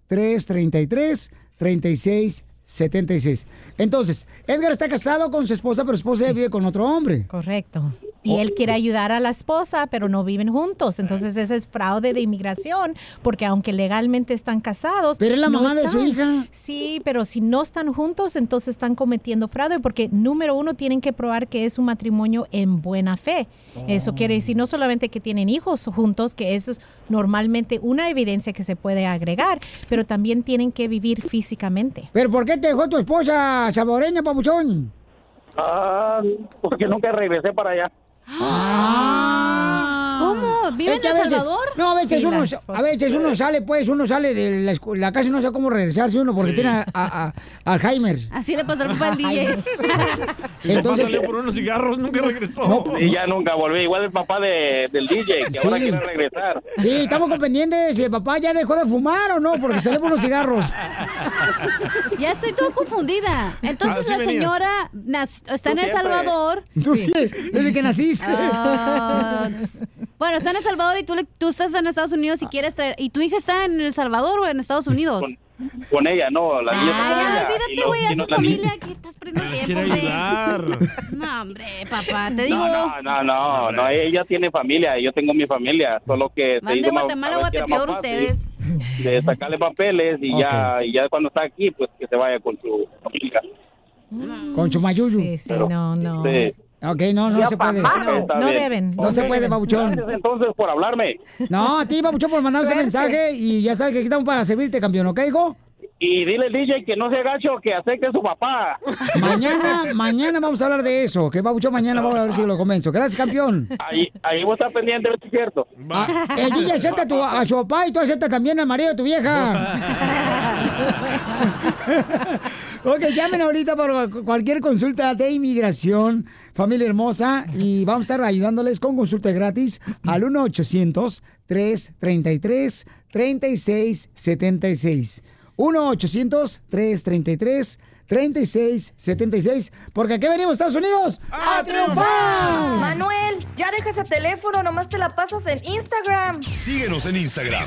1-800-333-3676. Entonces, Edgar está casado con su esposa, pero su esposa vive con otro hombre. Correcto. Y él quiere ayudar a la esposa, pero no viven juntos. Entonces ese es fraude de inmigración, porque aunque legalmente están casados... Pero es la no mamá de su hija. Sí, pero si no están juntos, entonces están cometiendo fraude, porque número uno tienen que probar que es un matrimonio en buena fe. Eso quiere decir no solamente que tienen hijos juntos, que eso es normalmente una evidencia que se puede agregar, pero también tienen que vivir físicamente. ¿Pero por qué te dejó tu esposa salvadoreña, papuchón? Ah, porque nunca regresé para allá. 아. ¿Cómo? ¿Vive Es en El Salvador? No, a veces, Sí, uno, las a veces uno sale, pues, uno sale de la, la casa y no sabe cómo regresarse uno porque tiene a, a- a- Alzheimer. Así le pasó al papá al DJ. Entonces- salió por unos cigarros, nunca regresó. Y ya nunca volví. Igual el papá de, del DJ, que ahora Sí. quiere regresar. Sí, estamos con pendientes si el papá ya dejó de fumar o no, porque salió por unos cigarros. Ya estoy todo confundida. Entonces Así la venías. señora está en El. Salvador. Tú sí, desde que naciste. Ah, tss. Bueno, está en El Salvador y tú, le- tú estás en Estados Unidos y quieres traer. ¿Y tu hija está en El Salvador o en Estados Unidos? Con ella, no, la niña está con Ay, ella. Olvídate, no- güey, a no- su niña- familia que estás perdiendo tiempo, quiere hombre. ayudar. No, hombre, papá, te digo. No, no, no, no, ella tiene familia, yo tengo mi familia, solo que Van de Guatemala a Guatepeor ustedes. de sacarle papeles y ya y ya cuando está aquí, pues que se vaya con su familia. Con su mayuyu. Sí, sí, no, no. Sí. Ok, no, no Ya, se puede. no deben. No se puede, babuchón. Gracias entonces por hablarme. No, a ti, babuchón, por mandar ese mensaje y ya sabes que aquí estamos para servirte, campeón, ¿ok, hijo? Y dile al DJ que no se agacho, que acepte a su papá. Mañana, mañana vamos a hablar de eso, que babuchón mañana vamos a ver si lo convenzo. Gracias, campeón. Ahí, ahí vos estás pendiente, ¿es cierto? Ah, el DJ acepta a, tu- a su papá y tú aceptas también al marido de tu vieja. ok, llamen ahorita para cu- cualquier consulta de inmigración, familia hermosa, y vamos a estar ayudándoles con consulta gratis al 1-800-333-3676. 1-800-333-3676. Porque aquí venimos, Estados Unidos, a triunfar. Manuel, ya deja ese teléfono, nomás te la pasas en Instagram. Síguenos en Instagram.